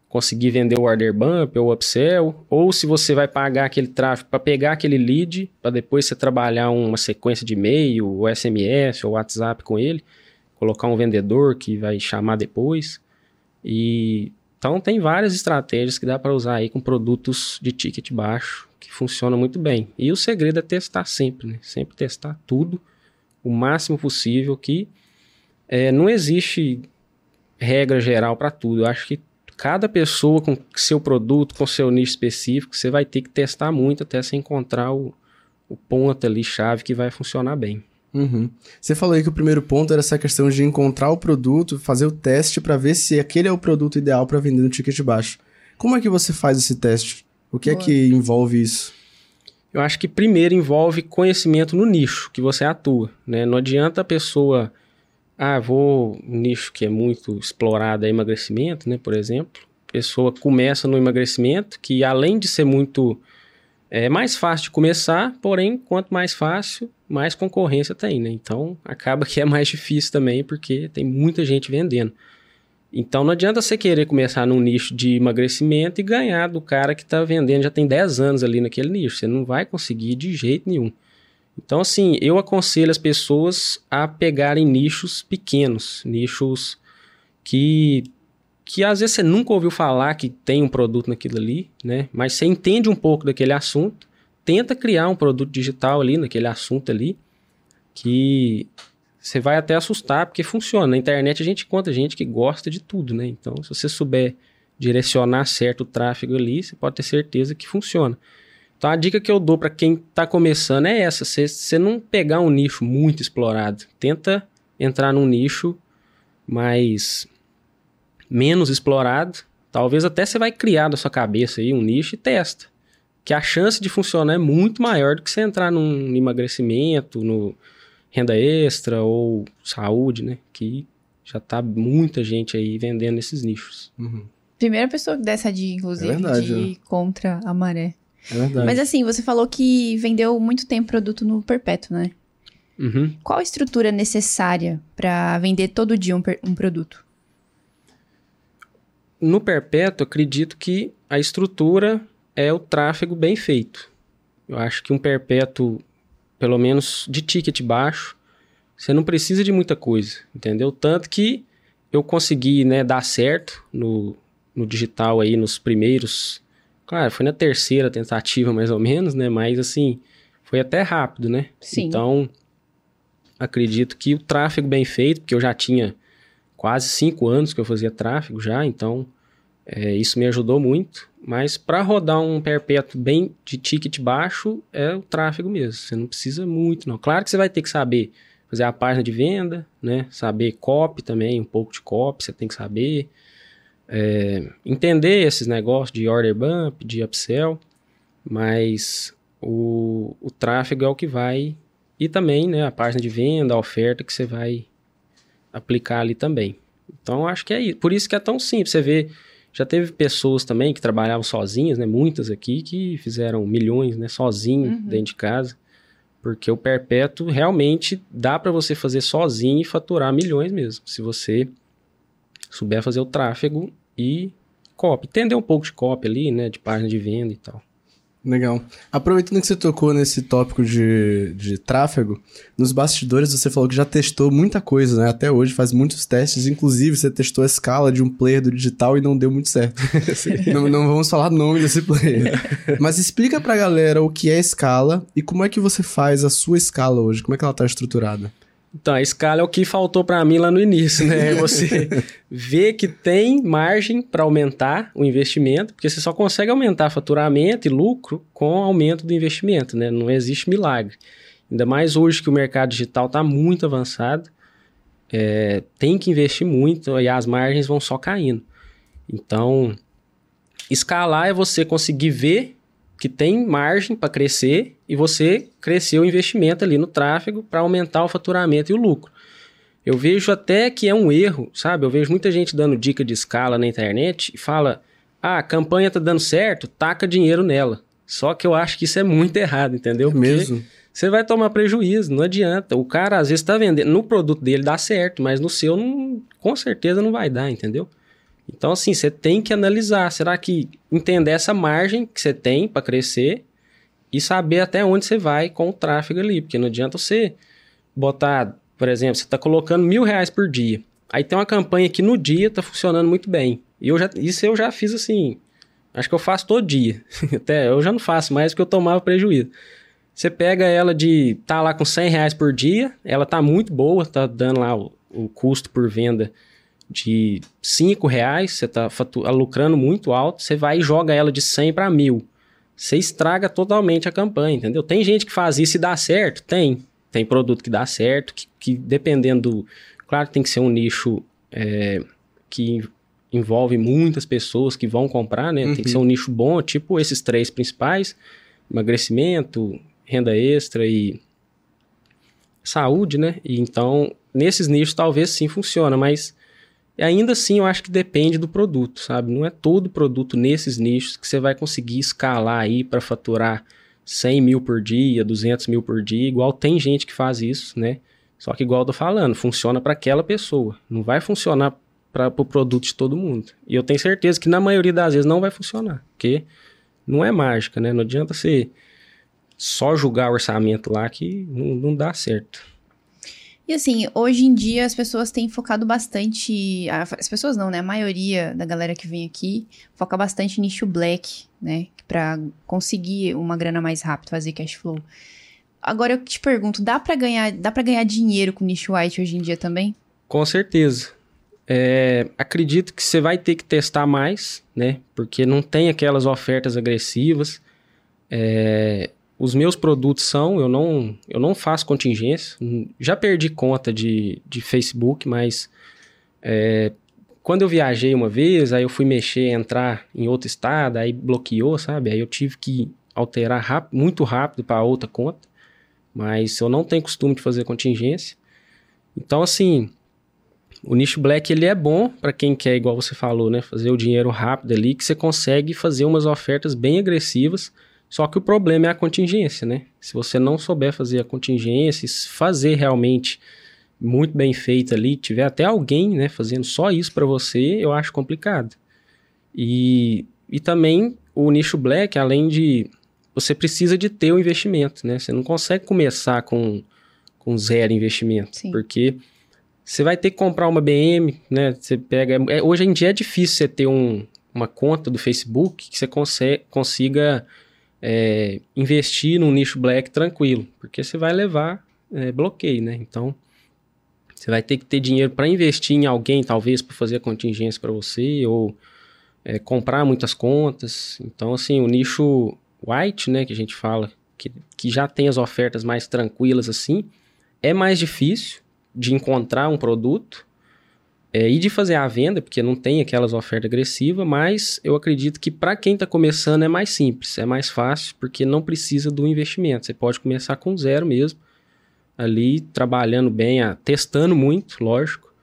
conseguir vender o order bump ou o upsell, ou se você vai pagar aquele tráfego para pegar aquele lead, para depois você trabalhar uma sequência de e-mail, ou SMS, ou WhatsApp com ele, colocar um vendedor que vai chamar depois. E então tem várias estratégias que dá para usar aí com produtos de ticket baixo que funcionam muito bem. E o segredo é testar sempre, né? Sempre testar tudo o máximo possível que é, não existe regra geral para tudo. Eu acho que cada pessoa com seu produto, com seu nicho específico, você vai ter que testar muito até você encontrar o, o ponto ali chave que vai funcionar bem. Uhum. Você falou aí que o primeiro ponto era essa questão de encontrar o produto, fazer o teste para ver se aquele é o produto ideal para vender no ticket baixo. Como é que você faz esse teste? O que Boa. é que envolve isso? Eu acho que primeiro envolve conhecimento no nicho que você atua, né? Não adianta a pessoa, ah, vou um nicho que é muito explorado, é emagrecimento, né, por exemplo. pessoa começa no emagrecimento, que além de ser muito é mais fácil de começar, porém, quanto mais fácil, mais concorrência tem, né? Então, acaba que é mais [LAUGHS] difícil também, porque tem muita gente vendendo. Então, não adianta você querer começar num nicho de emagrecimento e ganhar do cara que está vendendo já tem 10 anos ali naquele nicho. Você não vai conseguir de jeito nenhum. Então, assim, eu aconselho as pessoas a pegarem nichos pequenos, nichos que que às vezes você nunca ouviu falar que tem um produto naquilo ali, né? Mas você entende um pouco daquele assunto, tenta criar um produto digital ali naquele assunto ali, que você vai até assustar porque funciona. Na internet a gente encontra gente que gosta de tudo, né? Então, se você souber direcionar certo o tráfego ali, você pode ter certeza que funciona. Então, a dica que eu dou para quem está começando é essa: você, você não pegar um nicho muito explorado, tenta entrar num nicho mais menos explorado, talvez até você vai criar da sua cabeça aí um nicho e testa. Que a chance de funcionar é muito maior do que você entrar num emagrecimento, no renda extra ou saúde, né? Que já tá muita gente aí vendendo nesses nichos. Uhum. Primeira pessoa que dá essa dica, inclusive, é verdade, de ir contra a maré. É verdade. Mas assim, você falou que vendeu muito tempo produto no perpétuo, né? Uhum. Qual a estrutura necessária para vender todo dia um, um produto? no perpétuo, acredito que a estrutura é o tráfego bem feito. Eu acho que um perpétuo, pelo menos de ticket baixo, você não precisa de muita coisa, entendeu? Tanto que eu consegui né, dar certo no, no digital aí nos primeiros. Claro, foi na terceira tentativa mais ou menos, né? Mas assim, foi até rápido, né? Sim. Então, acredito que o tráfego bem feito, porque eu já tinha quase cinco anos que eu fazia tráfego já, então é, isso me ajudou muito. Mas para rodar um perpétuo bem de ticket baixo é o tráfego mesmo. Você não precisa muito, não. Claro que você vai ter que saber fazer a página de venda, né? Saber copy também, um pouco de copy, você tem que saber. É, entender esses negócios de order bump, de upsell, mas o, o tráfego é o que vai. E também né, a página de venda, a oferta que você vai aplicar ali também. Então, acho que é isso. Por isso que é tão simples. Você vê, já teve pessoas também que trabalhavam sozinhas, né? Muitas aqui que fizeram milhões, né? Sozinho, uhum. dentro de casa. Porque o perpétuo realmente dá para você fazer sozinho e faturar milhões mesmo. Se você souber fazer o tráfego e copy. Entender um pouco de copy ali, né? De página de venda e tal. Legal. Aproveitando que você tocou nesse tópico de, de tráfego, nos bastidores você falou que já testou muita coisa, né? Até hoje faz muitos testes, inclusive você testou a escala de um player do digital e não deu muito certo. [LAUGHS] não, não, vamos falar nome desse player. Mas explica pra galera o que é escala e como é que você faz a sua escala hoje, como é que ela tá estruturada. Então, a escala é o que faltou para mim lá no início, né? [LAUGHS] Você vê que tem margem para aumentar o investimento, porque você só consegue aumentar faturamento e lucro com aumento do investimento, né? Não existe milagre. Ainda mais hoje que o mercado digital está muito avançado, é, tem que investir muito e as margens vão só caindo. Então, escalar é você conseguir ver que tem margem para crescer e você crescer o investimento ali no tráfego para aumentar o faturamento e o lucro. Eu vejo até que é um erro, sabe? Eu vejo muita gente dando dica de escala na internet e fala: ah, a campanha tá dando certo, taca dinheiro nela. Só que eu acho que isso é muito errado, entendeu? É mesmo. Você vai tomar prejuízo, não adianta. O cara às vezes está vendendo, no produto dele dá certo, mas no seu não, com certeza não vai dar, entendeu? Então, assim, você tem que analisar. Será que entender essa margem que você tem para crescer e saber até onde você vai com o tráfego ali? Porque não adianta você botar, por exemplo, você está colocando mil reais por dia. Aí tem uma campanha que no dia está funcionando muito bem. E eu já, isso eu já fiz assim. Acho que eu faço todo dia. [LAUGHS] Até eu já não faço mais porque eu tomava prejuízo. Você pega ela de tá lá com 100 reais por dia, ela tá muito boa, tá dando lá o, o custo por venda de 5 reais, você está lucrando muito alto, você vai e joga ela de 100 para mil. Você estraga totalmente a campanha, entendeu? Tem gente que faz isso e dá certo? Tem. Tem produto que dá certo, que, que dependendo do. Claro que tem que ser um nicho é, que envolve muitas pessoas que vão comprar, né? Uhum. Tem que ser um uhum. nicho bom, tipo esses três principais: emagrecimento, renda extra e saúde, né? E então, nesses nichos talvez sim funciona, mas E ainda assim, eu acho que depende do produto, sabe? Não é todo produto nesses nichos que você vai conseguir escalar aí para faturar 100 mil por dia, 200 mil por dia, igual tem gente que faz isso, né? Só que igual eu tô falando, funciona para aquela pessoa, não vai funcionar para o pro produto de todo mundo. E eu tenho certeza que na maioria das vezes não vai funcionar, porque não é mágica, né? Não adianta você só julgar o orçamento lá que não, não dá certo. E assim, hoje em dia as pessoas têm focado bastante. As pessoas não, né? A maioria da galera que vem aqui foca bastante nicho black, né? Pra conseguir uma grana mais rápido, fazer cash flow. Agora eu te pergunto, dá para ganhar, dá para ganhar dinheiro com nicho white hoje em dia também? Com certeza. É, acredito que você vai ter que testar mais, né? Porque não tem aquelas ofertas agressivas. É, os meus produtos são, eu não, eu não faço contingência. Já perdi conta de, de Facebook, mas é, quando eu viajei uma vez, aí eu fui mexer, entrar em outro estado, aí bloqueou, sabe? Aí eu tive que alterar rápido, muito rápido para outra conta. Mas eu não tenho costume de fazer contingência. Então, assim, o nicho black ele é bom para quem quer, igual você falou, né? Fazer o dinheiro rápido ali, que você consegue fazer umas ofertas bem agressivas só que o problema é a contingência, né? Se você não souber fazer a contingência, fazer realmente muito bem feito ali, tiver até alguém, né, fazendo só isso para você, eu acho complicado. E, e também o nicho black, além de você precisa de ter o investimento, né? Você não consegue começar com, com zero investimento, Sim. porque você vai ter que comprar uma BM, né? Você pega, é, hoje em dia é difícil você ter um, uma conta do Facebook que você consiga é, investir num nicho black tranquilo, porque você vai levar é, bloqueio, né? Então, você vai ter que ter dinheiro para investir em alguém, talvez, para fazer a contingência para você, ou é, comprar muitas contas. Então, assim, o nicho white, né, que a gente fala, que, que já tem as ofertas mais tranquilas assim, é mais difícil de encontrar um produto, é, e de fazer a venda, porque não tem aquelas ofertas agressivas, mas eu acredito que para quem está começando é mais simples, é mais fácil, porque não precisa do investimento. Você pode começar com zero mesmo, ali trabalhando bem, testando muito, lógico.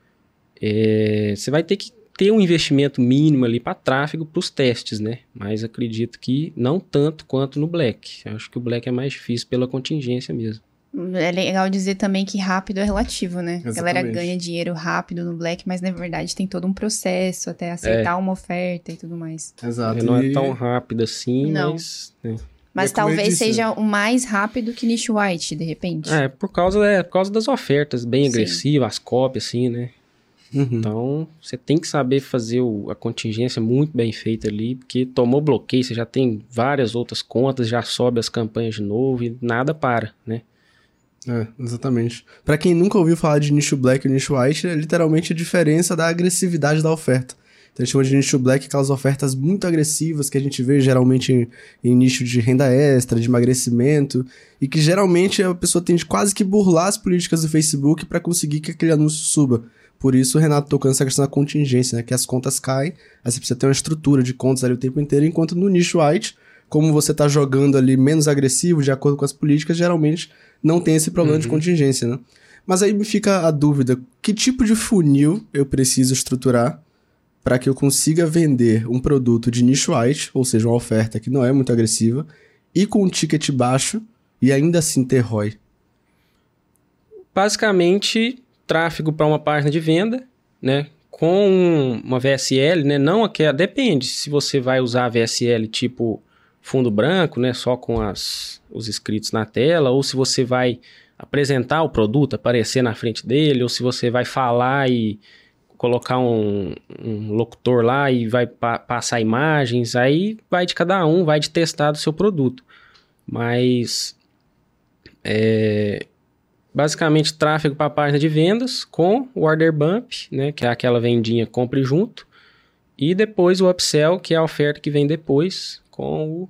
É, você vai ter que ter um investimento mínimo ali para tráfego para os testes, né? Mas acredito que não tanto quanto no Black. Eu acho que o Black é mais difícil pela contingência mesmo. É legal dizer também que rápido é relativo, né? Exatamente. A galera ganha dinheiro rápido no Black, mas na verdade tem todo um processo até aceitar é. uma oferta e tudo mais. Exato. Não é tão rápido assim, não. mas. Né? Mas talvez disse, seja o mais rápido que nicho white, de repente. É, por causa, é, por causa das ofertas bem Sim. agressivas, as cópias, assim, né? Uhum. Então, você tem que saber fazer o, a contingência muito bem feita ali, porque tomou bloqueio, você já tem várias outras contas, já sobe as campanhas de novo e nada para, né? É, exatamente. Para quem nunca ouviu falar de nicho black e nicho white, é literalmente a diferença da agressividade da oferta. Então a gente chama de nicho black aquelas ofertas muito agressivas que a gente vê geralmente em, em, nicho de renda extra, de emagrecimento, e que geralmente a pessoa tende quase que burlar as políticas do Facebook para conseguir que aquele anúncio suba. Por isso o Renato tocando essa questão da contingência, né? Que as contas caem, aí você precisa ter uma estrutura de contas ali o tempo inteiro, enquanto no nicho white, como você tá jogando ali menos agressivo, de acordo com as políticas, geralmente não tem esse problema uhum. de contingência, né? Mas aí me fica a dúvida: que tipo de funil eu preciso estruturar para que eu consiga vender um produto de nicho white, ou seja, uma oferta que não é muito agressiva, e com um ticket baixo e ainda assim ter ROI? Basicamente, tráfego para uma página de venda, né? Com uma VSL, né? Não aquela. Depende se você vai usar a VSL tipo fundo branco, né, só com as, os inscritos na tela, ou se você vai apresentar o produto, aparecer na frente dele, ou se você vai falar e colocar um, um locutor lá e vai pa passar imagens, aí vai de cada um, vai de testar do seu produto. Mas é, basicamente tráfego para a página de vendas com o order bump, né, que é aquela vendinha compre junto, e depois o upsell, que é a oferta que vem depois, com, o,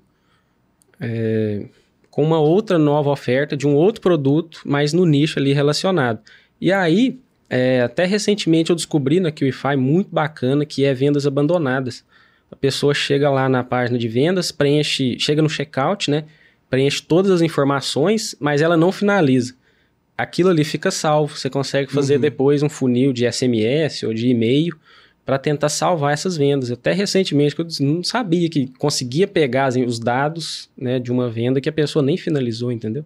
é, com uma outra nova oferta de um outro produto, mas no nicho ali relacionado. E aí, é, até recentemente eu descobri na QIFI muito bacana que é vendas abandonadas. A pessoa chega lá na página de vendas, preenche, chega no checkout, né? Preenche todas as informações, mas ela não finaliza. aquilo ali fica salvo. Você consegue fazer Uhum. depois um funil de SMS ou de e-mail para tentar salvar essas vendas. Até recentemente eu não sabia que conseguia pegar assim, os dados né, de uma venda que a pessoa nem finalizou, entendeu?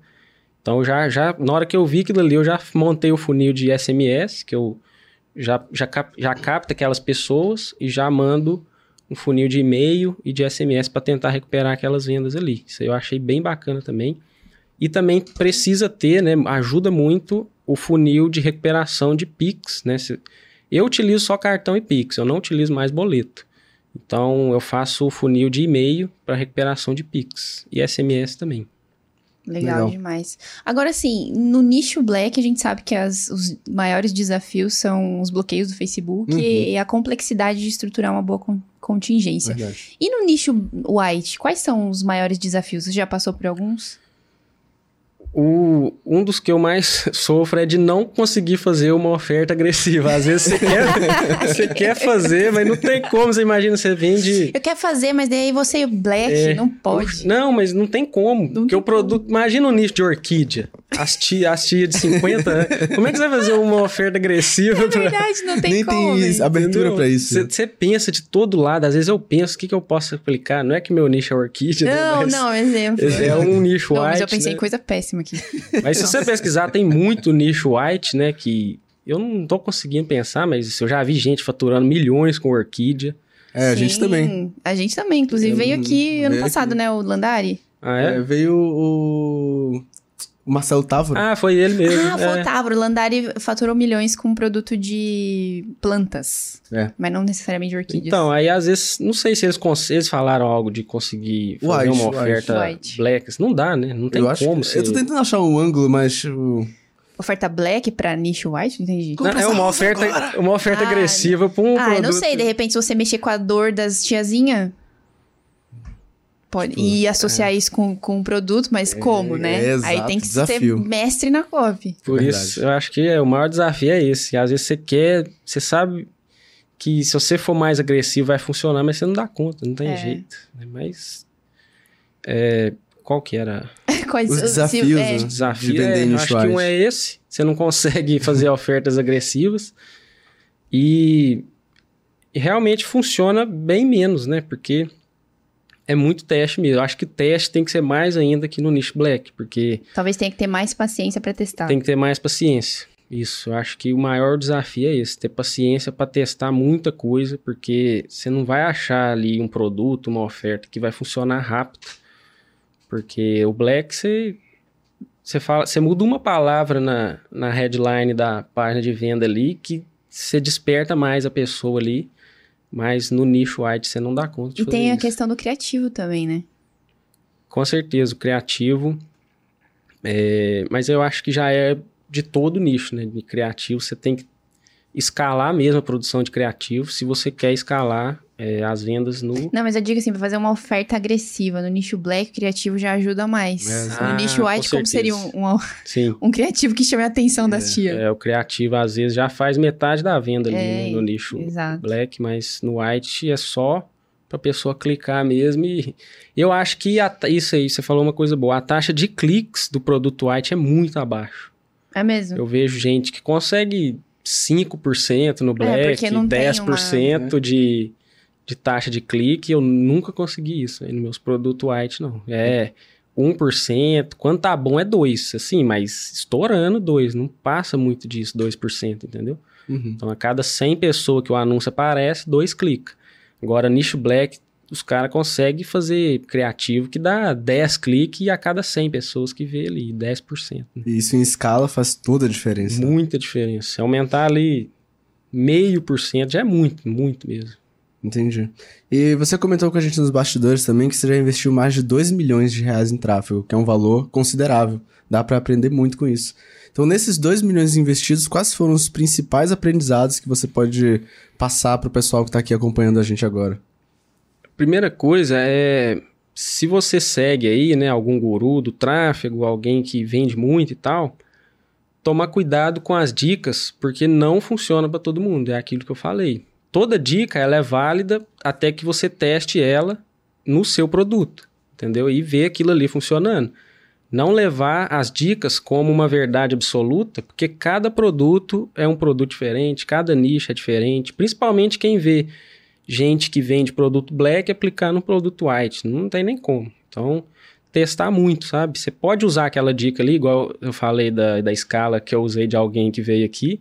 Então já, já na hora que eu vi aquilo ali, eu já montei o funil de SMS, que eu já, já, cap, já capta aquelas pessoas e já mando um funil de e-mail e de SMS para tentar recuperar aquelas vendas ali. Isso eu achei bem bacana também. E também precisa ter, né, ajuda muito o funil de recuperação de Pix, né? Se- Eu utilizo só cartão e Pix, eu não utilizo mais boleto. Então eu faço o funil de e-mail para recuperação de Pix e SMS também. Legal, Legal. demais. Agora, assim, no nicho black, a gente sabe que as- os maiores desafios são os bloqueios do Facebook Uhum. e a complexidade de estruturar uma boa con- contingência. Verdade. E no nicho white, quais são os maiores desafios? Você já passou por alguns? O, um dos que eu mais [LAUGHS] sofro é de não conseguir fazer uma oferta agressiva. Às vezes você quer, [LAUGHS] você quer fazer, mas não tem como. Você imagina, você vende. Eu quero fazer, mas daí você e o black É. não pode. Não, mas não tem como. porque tem o produto. Imagina o nicho de orquídea. As tia, as tia de 50 anos. Como é que você vai fazer uma oferta agressiva É pra. verdade, não tem Nem como. tem isso, abertura pra isso. Você, pensa de todo lado. Às vezes eu penso, o que, que eu posso aplicar? Não é que meu nicho é orquídea, né? Não, mas não, exemplo. É um nicho Não, white. mas eu pensei né? em coisa péssima aqui. Mas se você pesquisar, tem muito nicho white, né? Que eu não tô conseguindo pensar, mas eu já vi gente faturando milhões com orquídea. É, a gente Sim, também. A gente também. Inclusive, Eu veio aqui ano passado, aqui. né? O Landari. Ah, É, é? veio o, o Marcelo Távora. Ah, foi ele mesmo. Ah, foi é. o Távora. O Landari faturou milhões com produto de plantas. É. Mas não necessariamente de orquídeas. Então, aí às vezes, não sei se eles, eles falaram algo de conseguir fazer White, uma oferta White. black. Não dá, né? Não tem eu acho como que, ser. Eu tô tentando achar um ângulo, mas. tipo, Oferta black pra nicho white? Não entendi. Não, é uma oferta, uma oferta Ah, agressiva pra um ah, produto. eu não sei. De repente, se você mexer com a dor das tiazinha... Pode. Tipo, e associar isso com, com o produto, mas como, né? é, Aí exato, tem que desafio. ser mestre na copy. Por Verdade. isso, eu acho que é, o maior desafio é esse. Às vezes você quer, você sabe que se você for mais agressivo vai funcionar, mas você não dá conta, não tem É. jeito. né? Mas é, qual que era [LAUGHS] Quais Os se- desafios, é, né? o desafio? De vender É, acho que um é esse. Você não consegue [LAUGHS] fazer ofertas agressivas e, e realmente funciona bem menos, né? Porque é muito teste mesmo. Eu acho que teste tem que ser mais ainda que no nicho black, porque Talvez tenha que ter mais paciência pra testar. tem que ter mais paciência. Isso, eu acho que o maior desafio é esse, ter paciência para testar muita coisa, porque você não vai achar ali um produto, uma oferta que vai funcionar rápido. Porque o Black, você, você, fala, você muda uma palavra na, na headline da página de venda ali que você desperta mais a pessoa ali, mas no nicho white você não dá conta de E tem a isso. questão do criativo também, né? Com certeza, o criativo. é, mas eu acho que já é de todo nicho, né? De criativo, você tem que escalar mesmo a produção de criativo se você quer escalar é, as vendas no. Não, mas eu digo assim, pra fazer uma oferta agressiva no nicho black, o criativo já ajuda mais. É, no ah, nicho com white, como seria um, um, Sim. [LAUGHS] um criativo que chame a atenção das tias? É, o criativo às vezes já faz metade da venda ali É, né, no nicho Exato. black, mas no white é só pra pessoa clicar mesmo e [LAUGHS] eu acho que a isso aí, você falou uma coisa boa, a taxa de cliques do produto white é muito abaixo. É mesmo? Eu vejo gente que consegue 5% no Black, É, porque não tem 10% de, de taxa de clique. Eu nunca consegui isso aí nos meus produtos white, não. É 1%. Quando tá bom é 2%, assim, mas estourando 2%. Não passa muito disso, 2%, entendeu? Uhum. Então, a cada 100 pessoas que o anúncio aparece, 2 clica. Agora, nicho Black, os caras conseguem fazer criativo que dá 10 cliques a cada 100 pessoas que vê ali, 10%. né? E isso em escala faz toda a diferença. Muita diferença. Se aumentar ali meio por cento já é muito, muito mesmo. Entendi. E você comentou com a gente nos bastidores também que você já investiu mais de 2 milhões de reais em tráfego, que é um valor considerável. Dá pra aprender muito com isso. Então, nesses 2 milhões investidos, quais foram os principais aprendizados que você pode passar pro pessoal que tá aqui acompanhando a gente agora? Primeira coisa é se você segue aí, né, algum guru do tráfego, alguém que vende muito e tal, tomar cuidado com as dicas, porque não funciona para todo mundo, é aquilo que eu falei. Toda dica ela é válida até que você teste ela no seu produto, entendeu? E ver aquilo ali funcionando. não levar as dicas como uma verdade absoluta, porque cada produto é um produto diferente, cada nicho é diferente, principalmente quem vê gente que vende produto black aplicar no produto white, não tem nem como. Então, testar muito, sabe? Você pode usar aquela dica ali, igual eu falei da, da escala que eu usei de alguém que veio aqui,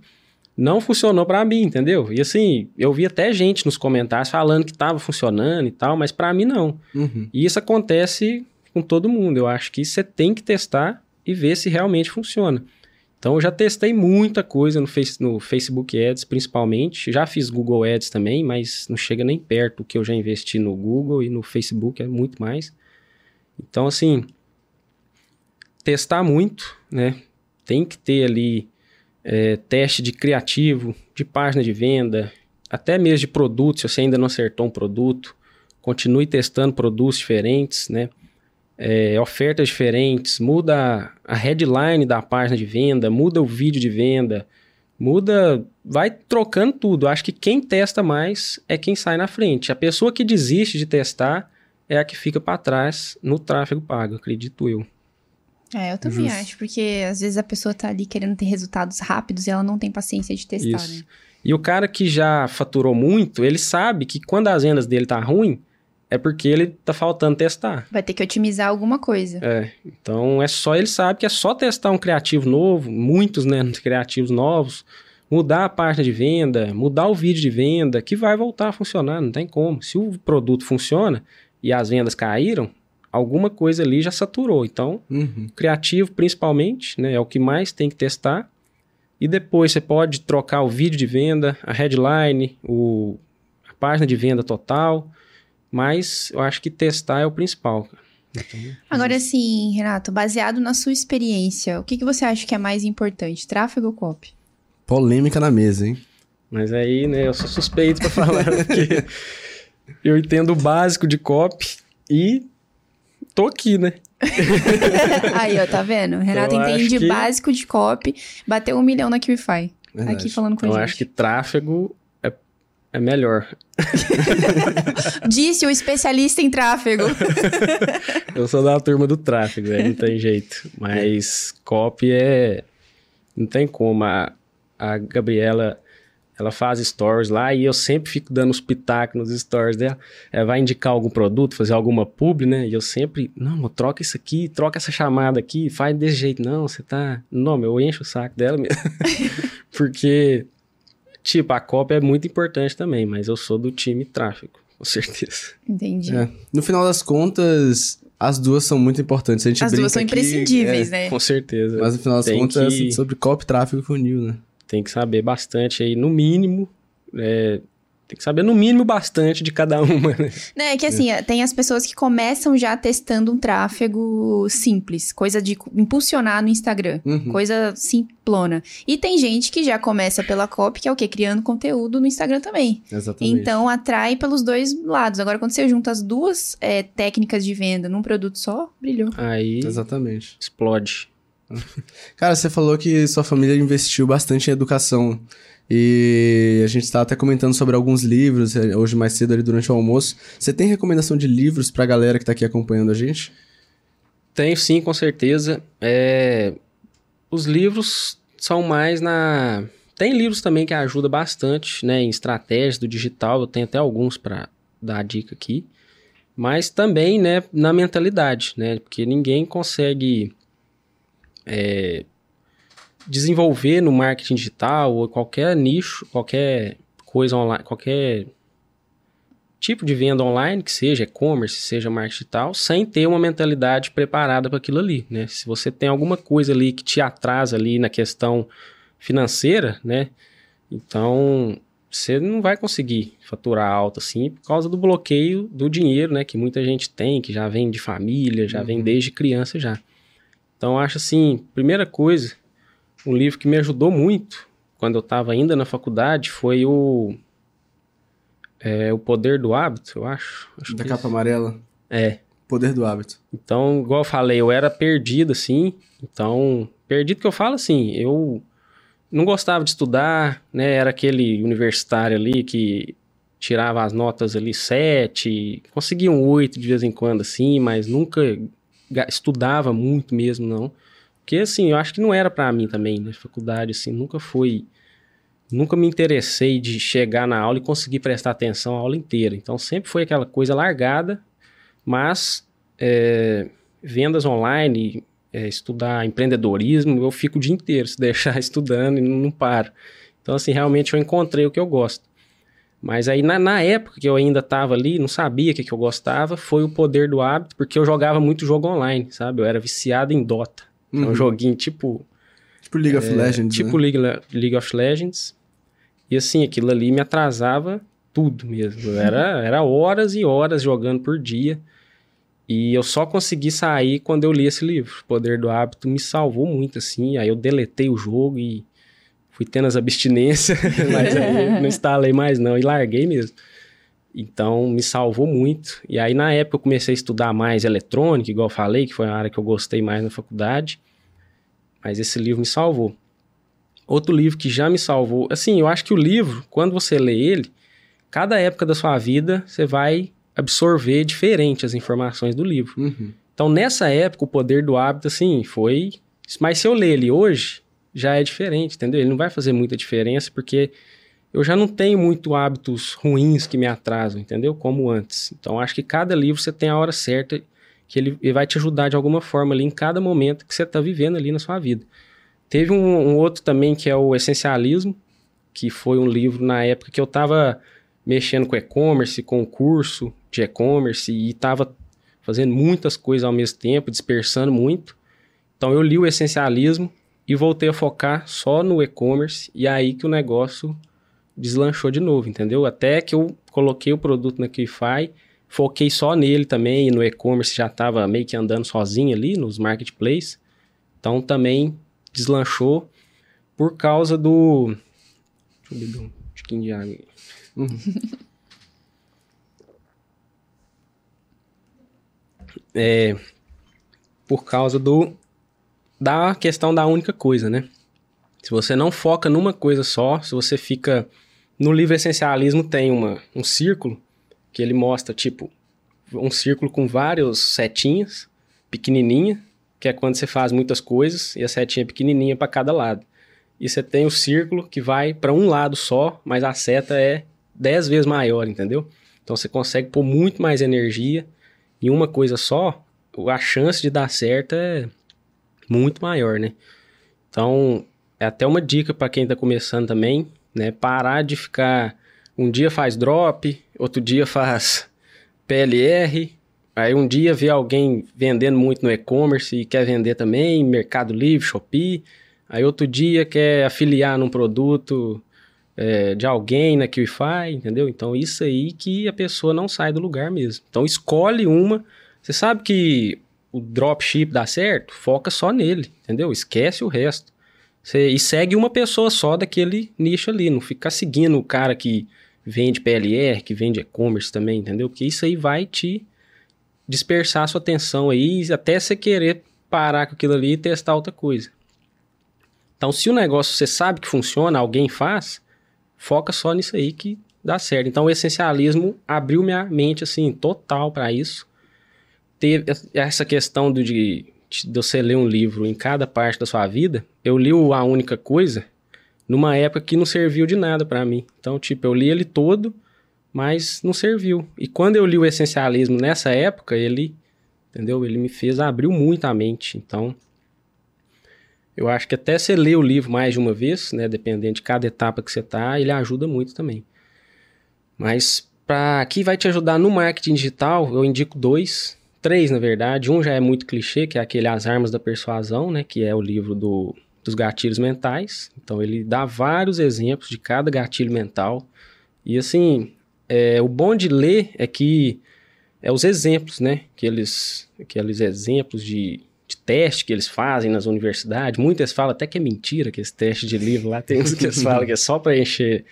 não funcionou para mim, entendeu? E assim, eu vi até gente nos comentários falando que estava funcionando e tal, mas para mim não. Uhum. E isso acontece com todo mundo. Eu acho que você tem que testar e ver se realmente funciona. Então eu já testei muita coisa no, face, no Facebook Ads, principalmente. Já fiz Google Ads também, mas não chega nem perto do que eu já investi no Google e no Facebook, é muito mais. Então, assim, testar muito, né? Tem que ter ali é, teste de criativo, de página de venda, até mesmo de produto, se você ainda não acertou um produto, continue testando produtos diferentes, né? É, ofertas diferentes, muda a headline da página de venda, muda o vídeo de venda, muda, vai trocando tudo. Acho que quem testa mais é quem sai na frente. A pessoa que desiste de testar é a que fica para trás no tráfego pago, acredito eu. É, eu também Justo. acho, porque às vezes a pessoa tá ali querendo ter resultados rápidos e ela não tem paciência de testar, Isso. né? E o cara que já faturou muito, ele sabe que quando as vendas dele tá ruim, é porque ele tá faltando testar. Vai ter que otimizar alguma coisa. É, então é só ele sabe que é só testar um criativo novo, muitos, né, [LAUGHS] criativos novos, mudar a página de venda, mudar o vídeo de venda, que vai voltar a funcionar, não tem como. Se o produto funciona e as vendas caíram, alguma coisa ali já saturou. Então, Uhum. criativo principalmente, né, é o que mais tem que testar. E depois você pode trocar o vídeo de venda, a headline, o, a página de venda total, mas eu acho que testar é o principal. Então, Agora sim, Renato, baseado na sua experiência, o que, que você acha que é mais importante, tráfego ou copy? Polêmica na mesa, hein? Mas aí, né, eu sou suspeito pra falar, porque [LAUGHS] eu entendo o básico de copy e tô aqui, né? [LAUGHS] Aí, ó, tá vendo? Renato Eu entende que- básico de copy, bateu um milhão na QIFI. Aqui falando com a eu gente. acho que tráfego é, melhor. [LAUGHS] Disse o especialista em tráfego. [LAUGHS] Eu sou da turma do tráfego, velho, não tem jeito. Mas copy é. Não tem como. A, a Gabriela, ela faz stories lá e eu sempre fico dando os pitacos nos stories dela. Ela vai indicar algum produto, fazer alguma publi, né? E eu sempre, não, troca isso aqui, troca essa chamada aqui, faz desse jeito. Não, você tá. Não, meu, eu encho o saco dela mesmo. [LAUGHS] Porque, tipo, a copy é muito importante também, mas eu sou do time tráfego, [LAUGHS] com certeza. Entendi. É. No final das contas, as duas são muito importantes. A gente As duas são aqui, imprescindíveis, é, né? Com certeza. Mas no final das Tem contas, que- é sobre copy, tráfego e funil, né? tem que saber bastante aí, no mínimo. é, tem que saber no mínimo bastante de cada [LAUGHS] uma, né? Né, é que assim, tem as pessoas que começam já testando um tráfego simples, coisa de impulsionar no Instagram, Uhum. coisa simplona. E tem gente que já começa pela copy, que é o quê? Criando conteúdo no Instagram também. Exatamente. Então, atrai pelos dois lados. Agora, quando você junta as duas é, técnicas de venda num produto só, brilhou. Aí Exatamente. explode. [LAUGHS] Cara, você falou que sua família investiu bastante em educação. E a gente tá até comentando sobre alguns livros, eh, hoje mais cedo ali durante o almoço. Você tem recomendação de livros pra galera que tá aqui acompanhando a gente? Tenho sim, com certeza. É, Os livros são mais na. Tem livros também que ajudam bastante, né? Em estratégias do digital. Eu tenho até alguns para dar a dica aqui. Mas também, né, na mentalidade, né? Porque ninguém consegue é, desenvolver no marketing digital ou qualquer nicho, qualquer coisa online, qualquer tipo de venda online, que seja e-commerce, seja marketing digital, sem ter uma mentalidade preparada para aquilo ali, né? Se você tem alguma coisa ali que te atrasa ali na questão financeira, né? Então, você não vai conseguir faturar alto assim por causa do bloqueio do dinheiro, né? Que muita gente tem, que já vem de família, já vem desde criança já. Então, acho assim, primeira coisa, um livro que me ajudou muito quando eu estava ainda na faculdade foi o é, O Poder do Hábito, eu acho. acho Da que capa amarela? É. Poder do hábito. Então, igual eu falei, eu era perdido, assim. Então, perdido que eu falo assim, eu não gostava de estudar, né? Era aquele universitário ali que tirava as notas ali sete, conseguia um oito de vez em quando, assim, mas nunca estudava muito mesmo, não. Porque, assim, eu acho que não era para mim também, né? Faculdade, assim, nunca foi... Nunca me interessei de chegar na aula e conseguir prestar atenção a aula inteira. Então, sempre foi aquela coisa largada, mas é, vendas online, é, estudar empreendedorismo, eu fico o dia inteiro, se [LAUGHS] deixar estudando e não paro. Então, assim, realmente eu encontrei o que eu gosto. Mas aí, na, na época que eu ainda estava ali, não sabia o que, que eu gostava, foi o poder do hábito, porque eu jogava muito jogo online, sabe? Eu era viciado em Dota. Uhum. É um joguinho tipo... Tipo League of é, Legends, Tipo né? League, League of Legends. E assim, aquilo ali me atrasava tudo mesmo. Era, era horas e horas jogando por dia. E eu só consegui sair quando eu li esse livro. O Poder do Hábito me salvou muito, assim. Aí eu deletei o jogo e fui tendo as abstinências, [LAUGHS] mas aí não instalei mais não e larguei mesmo. Então me salvou muito. E aí na época eu comecei a estudar mais eletrônica, igual eu falei, que foi a área que eu gostei mais na faculdade. Mas esse livro me salvou. Outro livro que já me salvou, assim, eu acho que o livro, quando você lê ele, cada época da sua vida você vai absorver diferente as informações do livro. Uhum. Então nessa época o poder do hábito, assim, foi. Mas se eu ler ele hoje, já é diferente, entendeu? Ele não vai fazer muita diferença porque eu já não tenho muito hábitos ruins que me atrasam, entendeu? Como antes. Então acho que cada livro você tem a hora certa que ele, ele vai te ajudar de alguma forma ali em cada momento que você está vivendo ali na sua vida. Teve um, um, outro também que é o Essencialismo, que foi um livro na época que eu estava mexendo com e-commerce, com curso de e-commerce e estava fazendo muitas coisas ao mesmo tempo, dispersando muito. Então eu li o Essencialismo e voltei a focar só no e-commerce e aí que o negócio deslanchou de novo, entendeu? Até que eu coloquei o produto na Qify, foquei só nele também no e-commerce já estava meio que andando sozinho ali nos marketplaces. Então também deslanchou por causa do Deixa eu beber um tiquinho de água. Uhum. [LAUGHS] é, por causa do da questão da única coisa, né? Se você não foca numa coisa só, se você fica. No livro Essencialismo tem uma, um círculo que ele mostra, tipo, um círculo com vários setinhas, pequenininha, que é quando você faz muitas coisas, e a setinha é pequenininha para cada lado. E você tem o círculo que vai para um lado só, mas a seta é 10 vezes maior, entendeu? Então você consegue pôr muito mais energia em uma coisa só, a chance de dar certo é muito maior, né? Então, é até uma dica para quem está começando também, né? Parar de ficar um dia faz drop, outro dia faz [LAUGHS] PLR, aí um dia vê alguém vendendo muito no e-commerce e quer vender também, Mercado Livre, Shopee, aí outro dia quer afiliar num produto é, de alguém na QIFI, entendeu? Então isso aí que a pessoa não sai do lugar mesmo. Então escolhe uma, você sabe que o dropship dá certo, foca só nele, entendeu? Esquece o resto. Você, e segue uma pessoa só daquele nicho ali, não ficar seguindo o cara que vende PLR, que vende e-commerce também, entendeu? Porque isso aí vai te dispersar a sua atenção aí até você querer parar com aquilo ali e testar outra coisa. Então, se o negócio você sabe que funciona, alguém faz, foca só nisso aí que dá certo. Então, o essencialismo abriu minha mente assim total para isso ter essa questão do, de, de você ler um livro em cada parte da sua vida, eu li o A Única Coisa numa época que não serviu de nada para mim. Então, tipo, eu li ele todo, mas não serviu. E quando eu li o Essencialismo nessa época, ele, entendeu? Ele me fez, abriu muito a mente. Então, eu acho que até você ler o livro mais de uma vez, né, dependendo de cada etapa que você tá, ele ajuda muito também. Mas para aqui vai te ajudar no marketing digital, eu indico dois três, na verdade. Um já é muito clichê, que é aquele As Armas da Persuasão, né? Que é o livro do, dos gatilhos mentais. Então ele dá vários exemplos de cada gatilho mental. E assim, é, o bom de ler é que é os exemplos, né? Aqueles, aqueles exemplos de, de teste que eles fazem nas universidades. Muitas falam até que é mentira que esse teste de livro lá. Tem uns que eles falam que é só para encher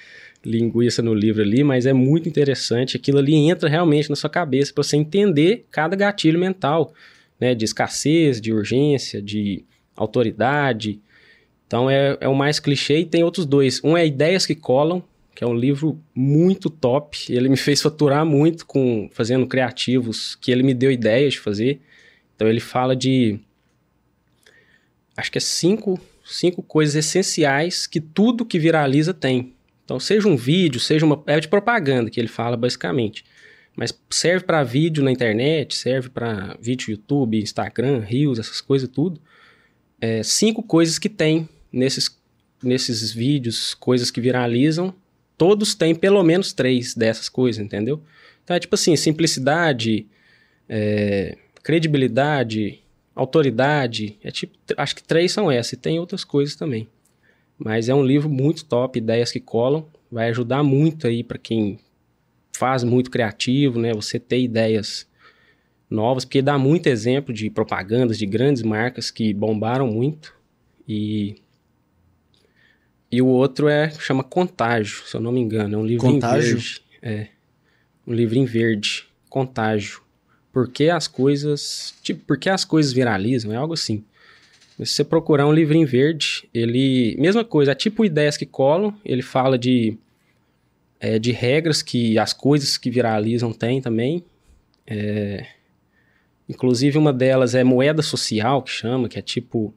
linguiça no livro ali, mas é muito interessante. Aquilo ali entra realmente na sua cabeça para você entender cada gatilho mental, né? De escassez, de urgência, de autoridade. Então é, é o mais clichê e tem outros dois. Um é Ideias que Colam, que é um livro muito top. Ele me fez faturar muito com fazendo criativos que ele me deu ideias de fazer. Então ele fala de. Acho que é cinco, cinco coisas essenciais que tudo que viraliza tem. Então, seja um vídeo, seja uma. É de propaganda que ele fala, basicamente. Mas serve para vídeo na internet, serve para vídeo YouTube, Instagram, Reels, essas coisas tudo. É, cinco coisas que tem nesses, nesses vídeos, coisas que viralizam. Todos têm pelo menos três dessas coisas, entendeu? Então é tipo assim, simplicidade, é, credibilidade, autoridade. É tipo, acho que três são essas, e tem outras coisas também. Mas é um livro muito top, ideias que colam. Vai ajudar muito aí para quem faz muito criativo, né? Você ter ideias novas, porque dá muito exemplo de propagandas de grandes marcas que bombaram muito. E e o outro é chama Contágio, se eu não me engano, é um livro Contágio? em verde. É. Um livro em verde, Contágio. Por que as coisas, tipo, por que as coisas viralizam? É algo assim. Se você procurar um livro em verde, ele. Mesma coisa, é tipo ideias que colam, ele fala de, é, de regras que as coisas que viralizam têm também. É, inclusive, uma delas é moeda social, que chama, que é tipo.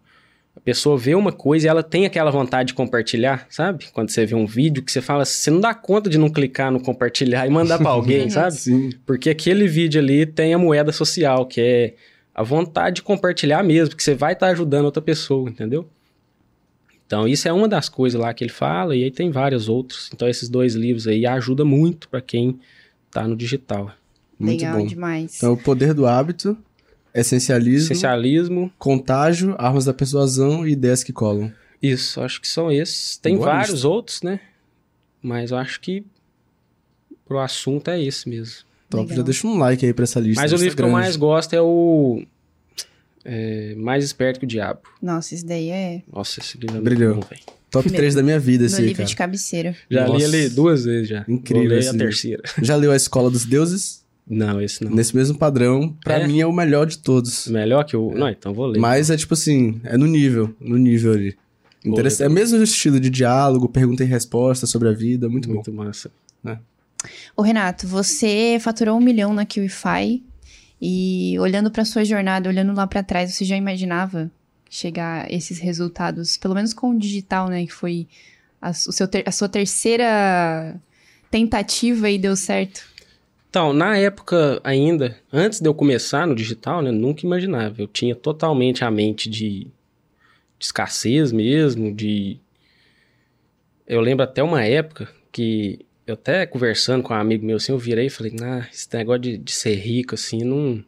A pessoa vê uma coisa e ela tem aquela vontade de compartilhar, sabe? Quando você vê um vídeo que você fala, você não dá conta de não clicar no compartilhar e mandar pra [LAUGHS] alguém, sabe? Sim. Porque aquele vídeo ali tem a moeda social, que é a vontade de compartilhar mesmo, que você vai estar ajudando outra pessoa, entendeu? Então, isso é uma das coisas lá que ele fala, e aí tem vários outros. Então, esses dois livros aí ajudam muito para quem tá no digital. Muito Legal bom. demais. Então, o poder do hábito, essencialismo, Essencialismo, contágio, armas da persuasão e ideias que colam. isso, acho que são esses. Tem Boa vários lista. outros, né? Mas eu acho que pro assunto é esse mesmo. Top, Legal. já deixa um like aí pra essa lista. Mas o livro que eu mais gosto é o é, Mais Esperto que o Diabo. Nossa, isso daí é Nossa, esse livro é Brilhou. muito bom. Top 3 da minha vida esse meu aí, livro cara. de cabeceira. Já Nossa. li ele duas vezes já. Incrível Vou ler esse a livro. terceira. [LAUGHS] Já leu A Escola dos Deuses? Não, esse não. Nesse mesmo padrão, pra É? mim é o melhor de todos. Melhor que o. Não, então vou ler. Mas é tipo assim, é no nível, no nível ali. Interessante. É o mesmo estilo de diálogo, pergunta e resposta sobre a vida, muito, bom. Muito massa. Ô, Renato, você faturou um milhão na QIFI e olhando pra sua jornada, olhando lá pra trás, você já imaginava chegar a esses resultados, pelo menos com o digital, né? Que foi a, o seu ter- a sua terceira tentativa e deu certo. Então, na época ainda, antes de eu começar no digital, né, nunca imaginava. Eu tinha totalmente a mente de, de escassez mesmo, de... Eu lembro até uma época que eu até conversando com um amigo meu assim, eu virei e falei, ah, esse negócio de, de ser rico assim, não,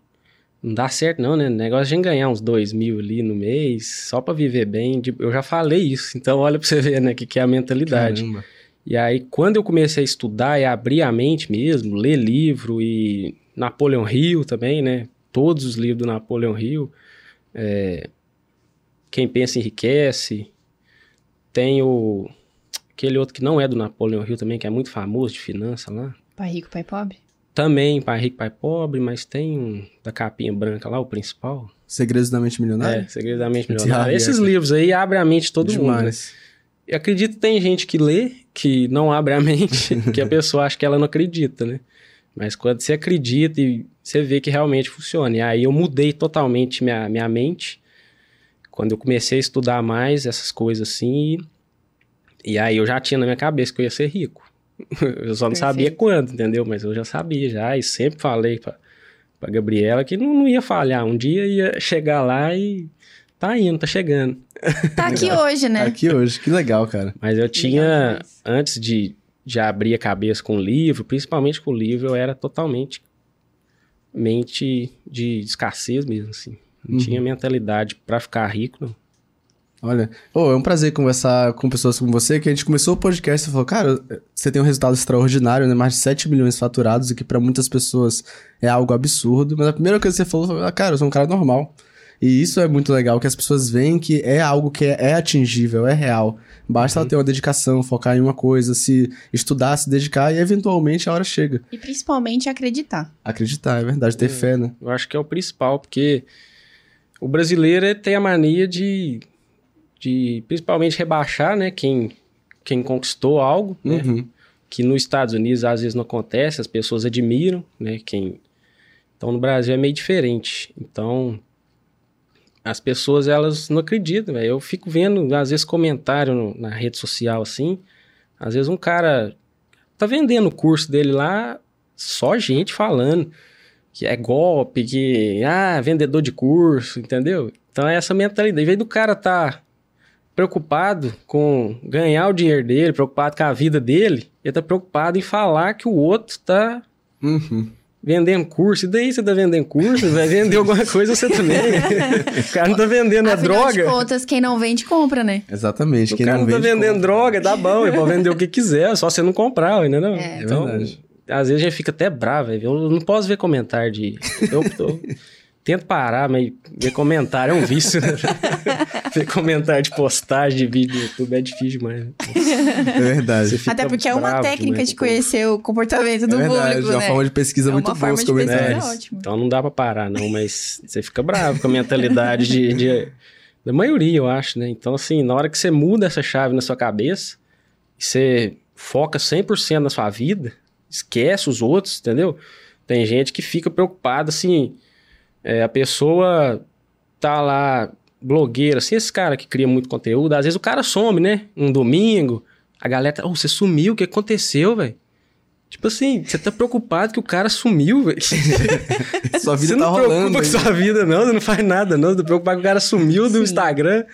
não dá certo não, né? O negócio de a gente ganhar uns dois mil ali no mês, só pra viver bem, eu já falei isso. [LAUGHS] Então, olha pra você ver, né, que, que é a mentalidade. Caramba. E aí, quando eu comecei a estudar e abrir a mente mesmo, ler livro e Napoleão Hill também, né? Todos os livros do Napoleão Hill. é, Quem pensa enriquece. Tem o aquele outro que não é do Napoleão Hill também, que é muito famoso de finança lá. Pai rico, pai pobre? Também Pai Rico, Pai Pobre, mas tem um da capinha branca lá, o principal. Segredos da Mente Milionária? É, Segredo da Mente [LAUGHS] Milionária. Esses livros aí abrem a mente de todo mundo, né? Demais. Eu acredito que tem gente que lê, que não abre a mente, [LAUGHS] que a pessoa acha que ela não acredita, né? Mas quando você acredita e você vê que realmente funciona. E aí eu mudei totalmente minha, minha mente. Quando eu comecei a estudar mais essas coisas assim. E, aí eu já tinha na minha cabeça que eu ia ser rico. [LAUGHS] Eu só não sabia Perfeito. quando, entendeu? Mas eu já sabia já. E sempre falei pra, pra Gabriela que não, não ia falhar. Um dia ia chegar lá e tá indo, tá chegando. Tá aqui [LAUGHS] hoje, né? Aqui hoje, que legal, cara. Mas eu tinha, antes de, de abrir a cabeça com o livro, principalmente com o livro, eu era totalmente mente de escassez mesmo, assim. Não Uhum. tinha mentalidade pra ficar rico, não. Olha, oh, é um prazer conversar com pessoas como você, que a gente começou o podcast e falou, cara, você tem um resultado extraordinário, né? Mais de 7 milhões faturados, o que pra muitas pessoas é algo absurdo. Mas a primeira coisa que você falou foi, ah, cara, eu sou um cara normal. E isso é muito legal, que as pessoas veem que é algo que é, é atingível, é real. Basta ela ter uma dedicação, focar em uma coisa, se estudar, se dedicar e eventualmente a hora chega. E principalmente acreditar. Acreditar, é verdade, ter fé, né? Eu acho que é o principal, porque o brasileiro ele tem a mania de, de principalmente rebaixar, né, quem, quem conquistou algo, né? Uhum. que nos Estados Unidos às vezes não acontece, as pessoas admiram, né? Quem... Então no Brasil é meio diferente. Então as pessoas, elas não acreditam, velho. Eu fico vendo, às vezes, comentário no- na rede social, assim. Às vezes um cara tá vendendo o curso dele lá, só gente falando que é golpe, que, ah, vendedor de curso, entendeu? Então é essa mentalidade. Em vez do cara tá preocupado com ganhar o dinheiro dele, preocupado com a vida dele, ele tá preocupado em falar que o outro tá Uhum. vendendo curso. E daí você tá vendendo curso? Vai vender alguma [LAUGHS] coisa você também. o cara não tá vendendo a Afinal de droga. contas, quem não vende, compra, né? Exatamente. O Quem cara não não tá vende, vendendo compra. droga, dá bom, ele pode vender o que quiser, só você não comprar, entendeu? É. É então, verdade. às vezes a gente fica até bravo, eu não posso ver comentário de... Eu, eu tento parar, mas ver comentário é um vício, né? [LAUGHS] ver comentário de postagem de vídeo no YouTube é difícil demais. né? É verdade. Até porque é uma técnica de conhecer o comportamento do é verdade, público, uma né? forma de pesquisa É muito uma boa forma os de pesquisa comentários. ótima. Então não dá pra parar, não, mas você fica bravo com a mentalidade de, de- da maioria, eu acho, né? Então, assim, na hora que você muda essa chave na sua cabeça, você foca 100% na sua vida, esquece os outros, entendeu? Tem gente que fica preocupada, assim, é, a pessoa tá lá, blogueira, assim, esse cara que cria muito conteúdo, às vezes o cara some, né? Um domingo, a galera, tá, oh, você sumiu, o que aconteceu, velho? Tipo assim, você tá preocupado que o cara sumiu, velho. [LAUGHS] Sua vida você tá não rolando. preocupa com sua vida, não, você não faz nada, não. Você tá preocupado que o cara sumiu do Sim. Instagram.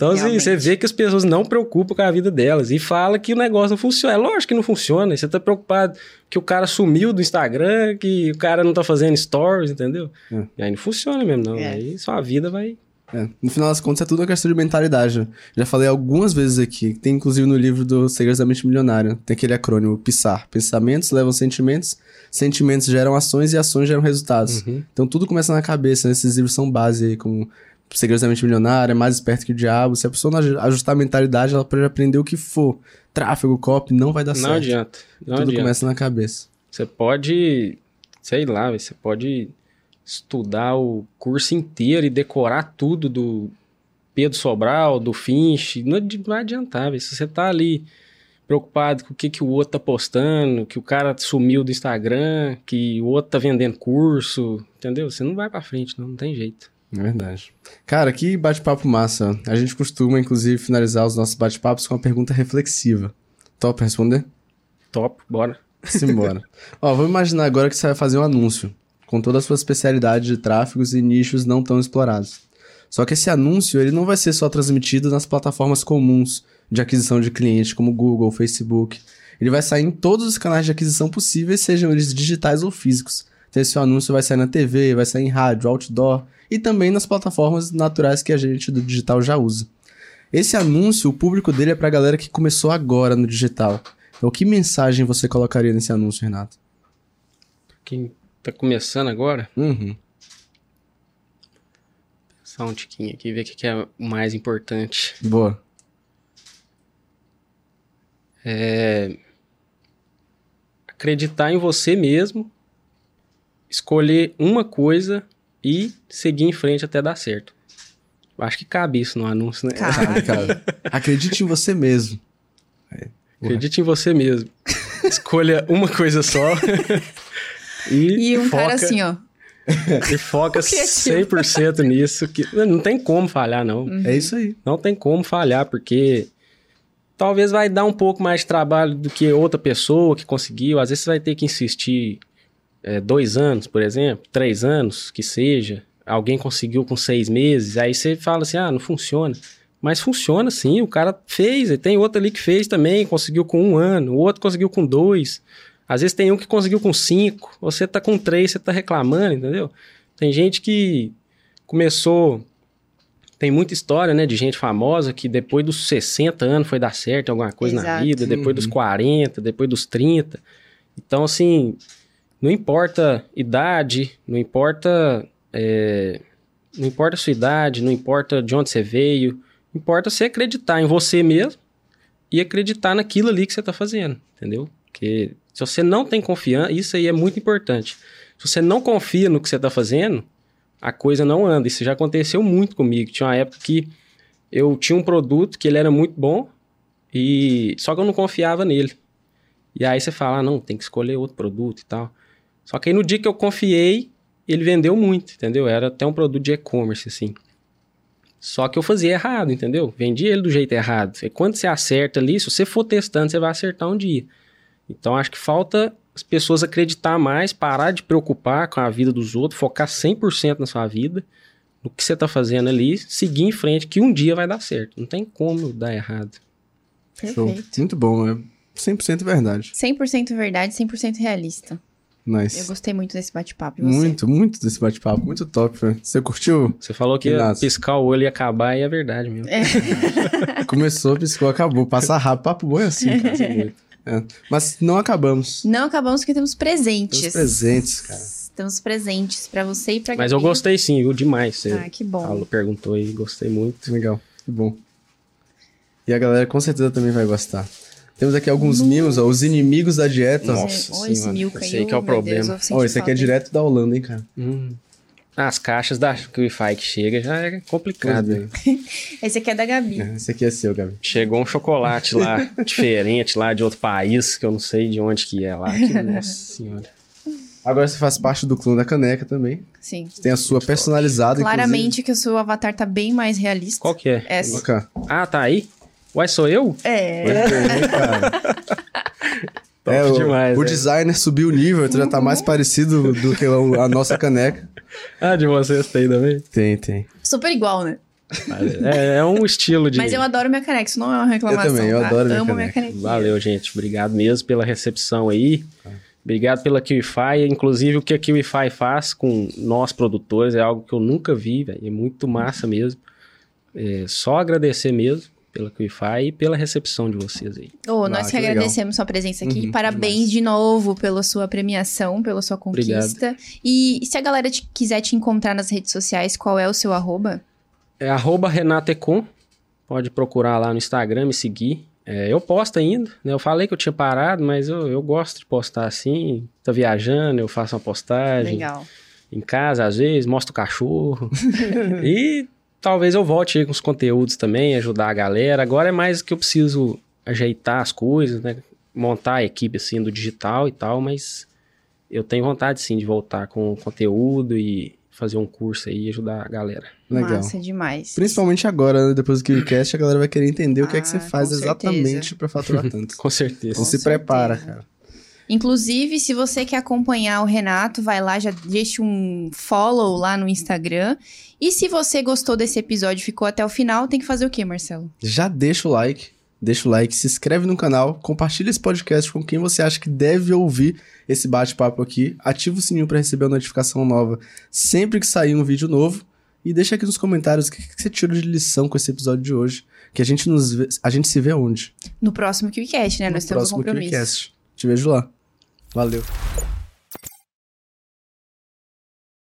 Então, assim, você vê que as pessoas não preocupam com a vida delas e fala que o negócio não funciona. É lógico que não funciona. Você tá preocupado que o cara sumiu do Instagram, que o cara não tá fazendo stories, entendeu? É. E aí não funciona mesmo, não. É. Aí sua vida vai. É, No final das contas, é tudo uma questão de mentalidade. Já falei algumas vezes aqui, tem inclusive no livro do Segredos da Mente Milionária, tem aquele acrônimo PISAR. Pensamentos levam sentimentos, sentimentos geram ações e ações geram resultados. Uhum. Então tudo começa na cabeça, né? esses livros são base aí, como Segredos da Mente Milionária, Mais Esperto que o Diabo. Se a pessoa não aju- ajustar a mentalidade, ela pode aprender o que for. Tráfego, copy, não vai dar Não certo. adianta. Não tudo adianta. começa na cabeça. Você pode, sei lá, você pode estudar o curso inteiro e decorar tudo do Pedro Sobral, do Finch, não, vai adiantar, velho. Se você tá ali preocupado com o que, que o outro tá postando, que o cara sumiu do Instagram, que o outro tá vendendo curso, entendeu? Você não vai pra frente, não, não tem jeito. É verdade. Cara, que bate-papo massa. A gente costuma, inclusive, finalizar os nossos bate-papos com uma pergunta reflexiva. Top responder? Top, bora. Simbora. [LAUGHS] Ó, vamos imaginar agora que você vai fazer um anúncio, com toda a sua especialidade de tráfegos e nichos não tão explorados. Só que esse anúncio, ele não vai ser só transmitido nas plataformas comuns de aquisição de cliente, como Google, Facebook. Ele vai sair em todos os canais de aquisição possíveis, sejam eles digitais ou físicos. Então esse anúncio vai sair na TV, vai sair em rádio, outdoor e também nas plataformas naturais que a gente do digital já usa. Esse anúncio, o público dele é pra galera que começou agora no digital. Então, que mensagem você colocaria nesse anúncio, Renato? Quem tá começando agora, Uhum. só um tiquinho aqui, ver o que, que é o mais importante. Boa. É acreditar em você mesmo, escolher uma coisa e seguir em frente até dar certo. Eu acho que cabe isso no anúncio, né? Cabe. [LAUGHS] Cara? Acredite em você mesmo. Acredite em você mesmo. Escolha uma coisa só. [LAUGHS] e, E um foca, cara assim, ó. E foca [LAUGHS] criativo. 100% nisso. Que não tem como falhar, não. É isso aí. Não tem como falhar, porque talvez vai dar um pouco mais de trabalho do que outra pessoa que conseguiu. Às vezes você vai ter que insistir é, dois anos, por exemplo, três anos, que seja. Alguém conseguiu com seis meses, aí você fala assim, ah, não funciona. Mas funciona sim, o cara fez, e tem outro ali que fez também, conseguiu com um ano, o outro conseguiu com dois. Às vezes tem um que conseguiu com cinco, você tá com três, você tá reclamando, entendeu? Tem gente que começou tem muita história, né, de gente famosa que depois dos 60 anos foi dar certo em alguma coisa na Exato. vida, depois dos Uhum. 40, depois dos 30. Então, assim, não importa idade, não importa. é, não importa sua idade, não importa de onde você veio, importa você acreditar em você mesmo e acreditar naquilo ali que você está fazendo, entendeu? Porque se você não tem confiança, isso aí é muito importante. Se você não confia no que você está fazendo, a coisa não anda. Isso já aconteceu muito comigo. Tinha uma época que eu tinha um produto que ele era muito bom e só que eu não confiava nele. E aí você fala, ah, não, tem que escolher outro produto e tal. Só que aí no dia que eu confiei, ele vendeu muito, entendeu? Era até um produto de e-commerce, assim. Só que eu fazia errado, entendeu? Vendia ele do jeito errado. E quando você acerta ali, se você for testando, você vai acertar um dia. Então acho que falta as pessoas acreditar mais, parar de preocupar com a vida dos outros, focar 100% na sua vida, no que você tá fazendo ali, seguir em frente, que um dia vai dar certo. Não tem como dar errado. Show. Perfeito. Muito bom, é 100% verdade. 100% verdade, 100% realista. Eu Nice. gostei muito desse bate-papo. E? Muito, muito desse bate-papo. Muito top, velho. Você curtiu? Você falou que ia piscar o olho e acabar, e é verdade mesmo. [LAUGHS] Começou, piscou, acabou. Passa rápido. Papo bom é assim, cara. [LAUGHS] É. Mas não acabamos. Não acabamos porque temos presentes. Temos presentes, cara. Temos presentes pra você e pra Mas eu gostei sim, viu? Demais. Você Ah, que bom. falou, perguntou aí, gostei muito. Legal, que bom. E a galera com certeza também vai gostar. Temos aqui alguns mimos, ó. Os inimigos da dieta. Nossa Olha esse aí que é o oh, Deus, problema. Ó, esse aqui é direto da Holanda, hein, cara. Hum. As caixas da Wi-Fi que chega já é complicado. Né? [LAUGHS] Esse aqui é da Gabi. É, Esse aqui é seu, Gabi. Chegou um chocolate lá, [LAUGHS] diferente lá de outro país, que eu não sei de onde que é lá. Que, [LAUGHS] nossa senhora. Agora você faz parte do clã da caneca também. Sim. Você tem a sua personalizada, Claramente que o seu avatar tá bem mais realista. Qual que é? Essa. inclusive. Ah, tá aí? Uai, sou eu? É. Cara. [LAUGHS] Top É, o, demais, o é. designer subiu o nível, tu já tá mais parecido do que a nossa caneca. Ah, de vocês tem também? Tem, tem. Super igual, né? É, é um estilo de... Mas eu adoro minha caneca, isso não é uma reclamação. Eu também, eu tá? adoro minha Amo minha caneca. Valeu, gente. Obrigado mesmo pela recepção aí. Obrigado pela KiwiFi. Inclusive, o que a KiwiFi faz com nós produtores é algo que eu nunca vi, velho. É muito massa mesmo. É só agradecer mesmo pela KiwiFi e pela recepção de vocês aí. Ô, Ah, nós que, que legal. agradecemos sua presença aqui. Uhum, Parabéns demais. de novo pela sua premiação, pela sua conquista. E se a galera te- quiser te encontrar nas redes sociais, qual é o seu arroba? É arroba renatecom. Pode procurar lá no Instagram, me seguir. É, eu posto ainda, né? Eu falei que eu tinha parado, mas eu, eu gosto de postar assim. Tá viajando, eu faço uma postagem. Legal. em casa, às vezes, mostro o cachorro. [LAUGHS] e talvez eu volte aí com os conteúdos também, ajudar a galera. Agora é mais que eu preciso ajeitar as coisas, né? Montar a equipe assim do digital e tal, mas eu tenho vontade sim de voltar com conteúdo e fazer um curso aí e ajudar a galera. Legal. Massa demais. Principalmente agora, né, depois do KiwiCast, a galera vai querer entender o que é que você Ah, faz exatamente pra faturar tanto. [LAUGHS] Com certeza. Então Com se prepara, certeza. cara. Inclusive, se você quer acompanhar o Renato, vai lá, já deixa um follow lá no Instagram. E se você gostou desse episódio e ficou até o final, tem que fazer o quê, Marcelo? Já deixa o like, deixa o like, se inscreve no canal, compartilha esse podcast com quem você acha que deve ouvir esse bate-papo aqui, ativa o sininho pra receber a notificação nova sempre que sair um vídeo novo e deixa aqui nos comentários o que que você tirou de lição com esse episódio de hoje, que a gente nos vê- a gente se vê onde? No próximo KiwiCast, né? Nós no temos um próximo compromisso. KiwiCast. Te vejo lá. Valeu.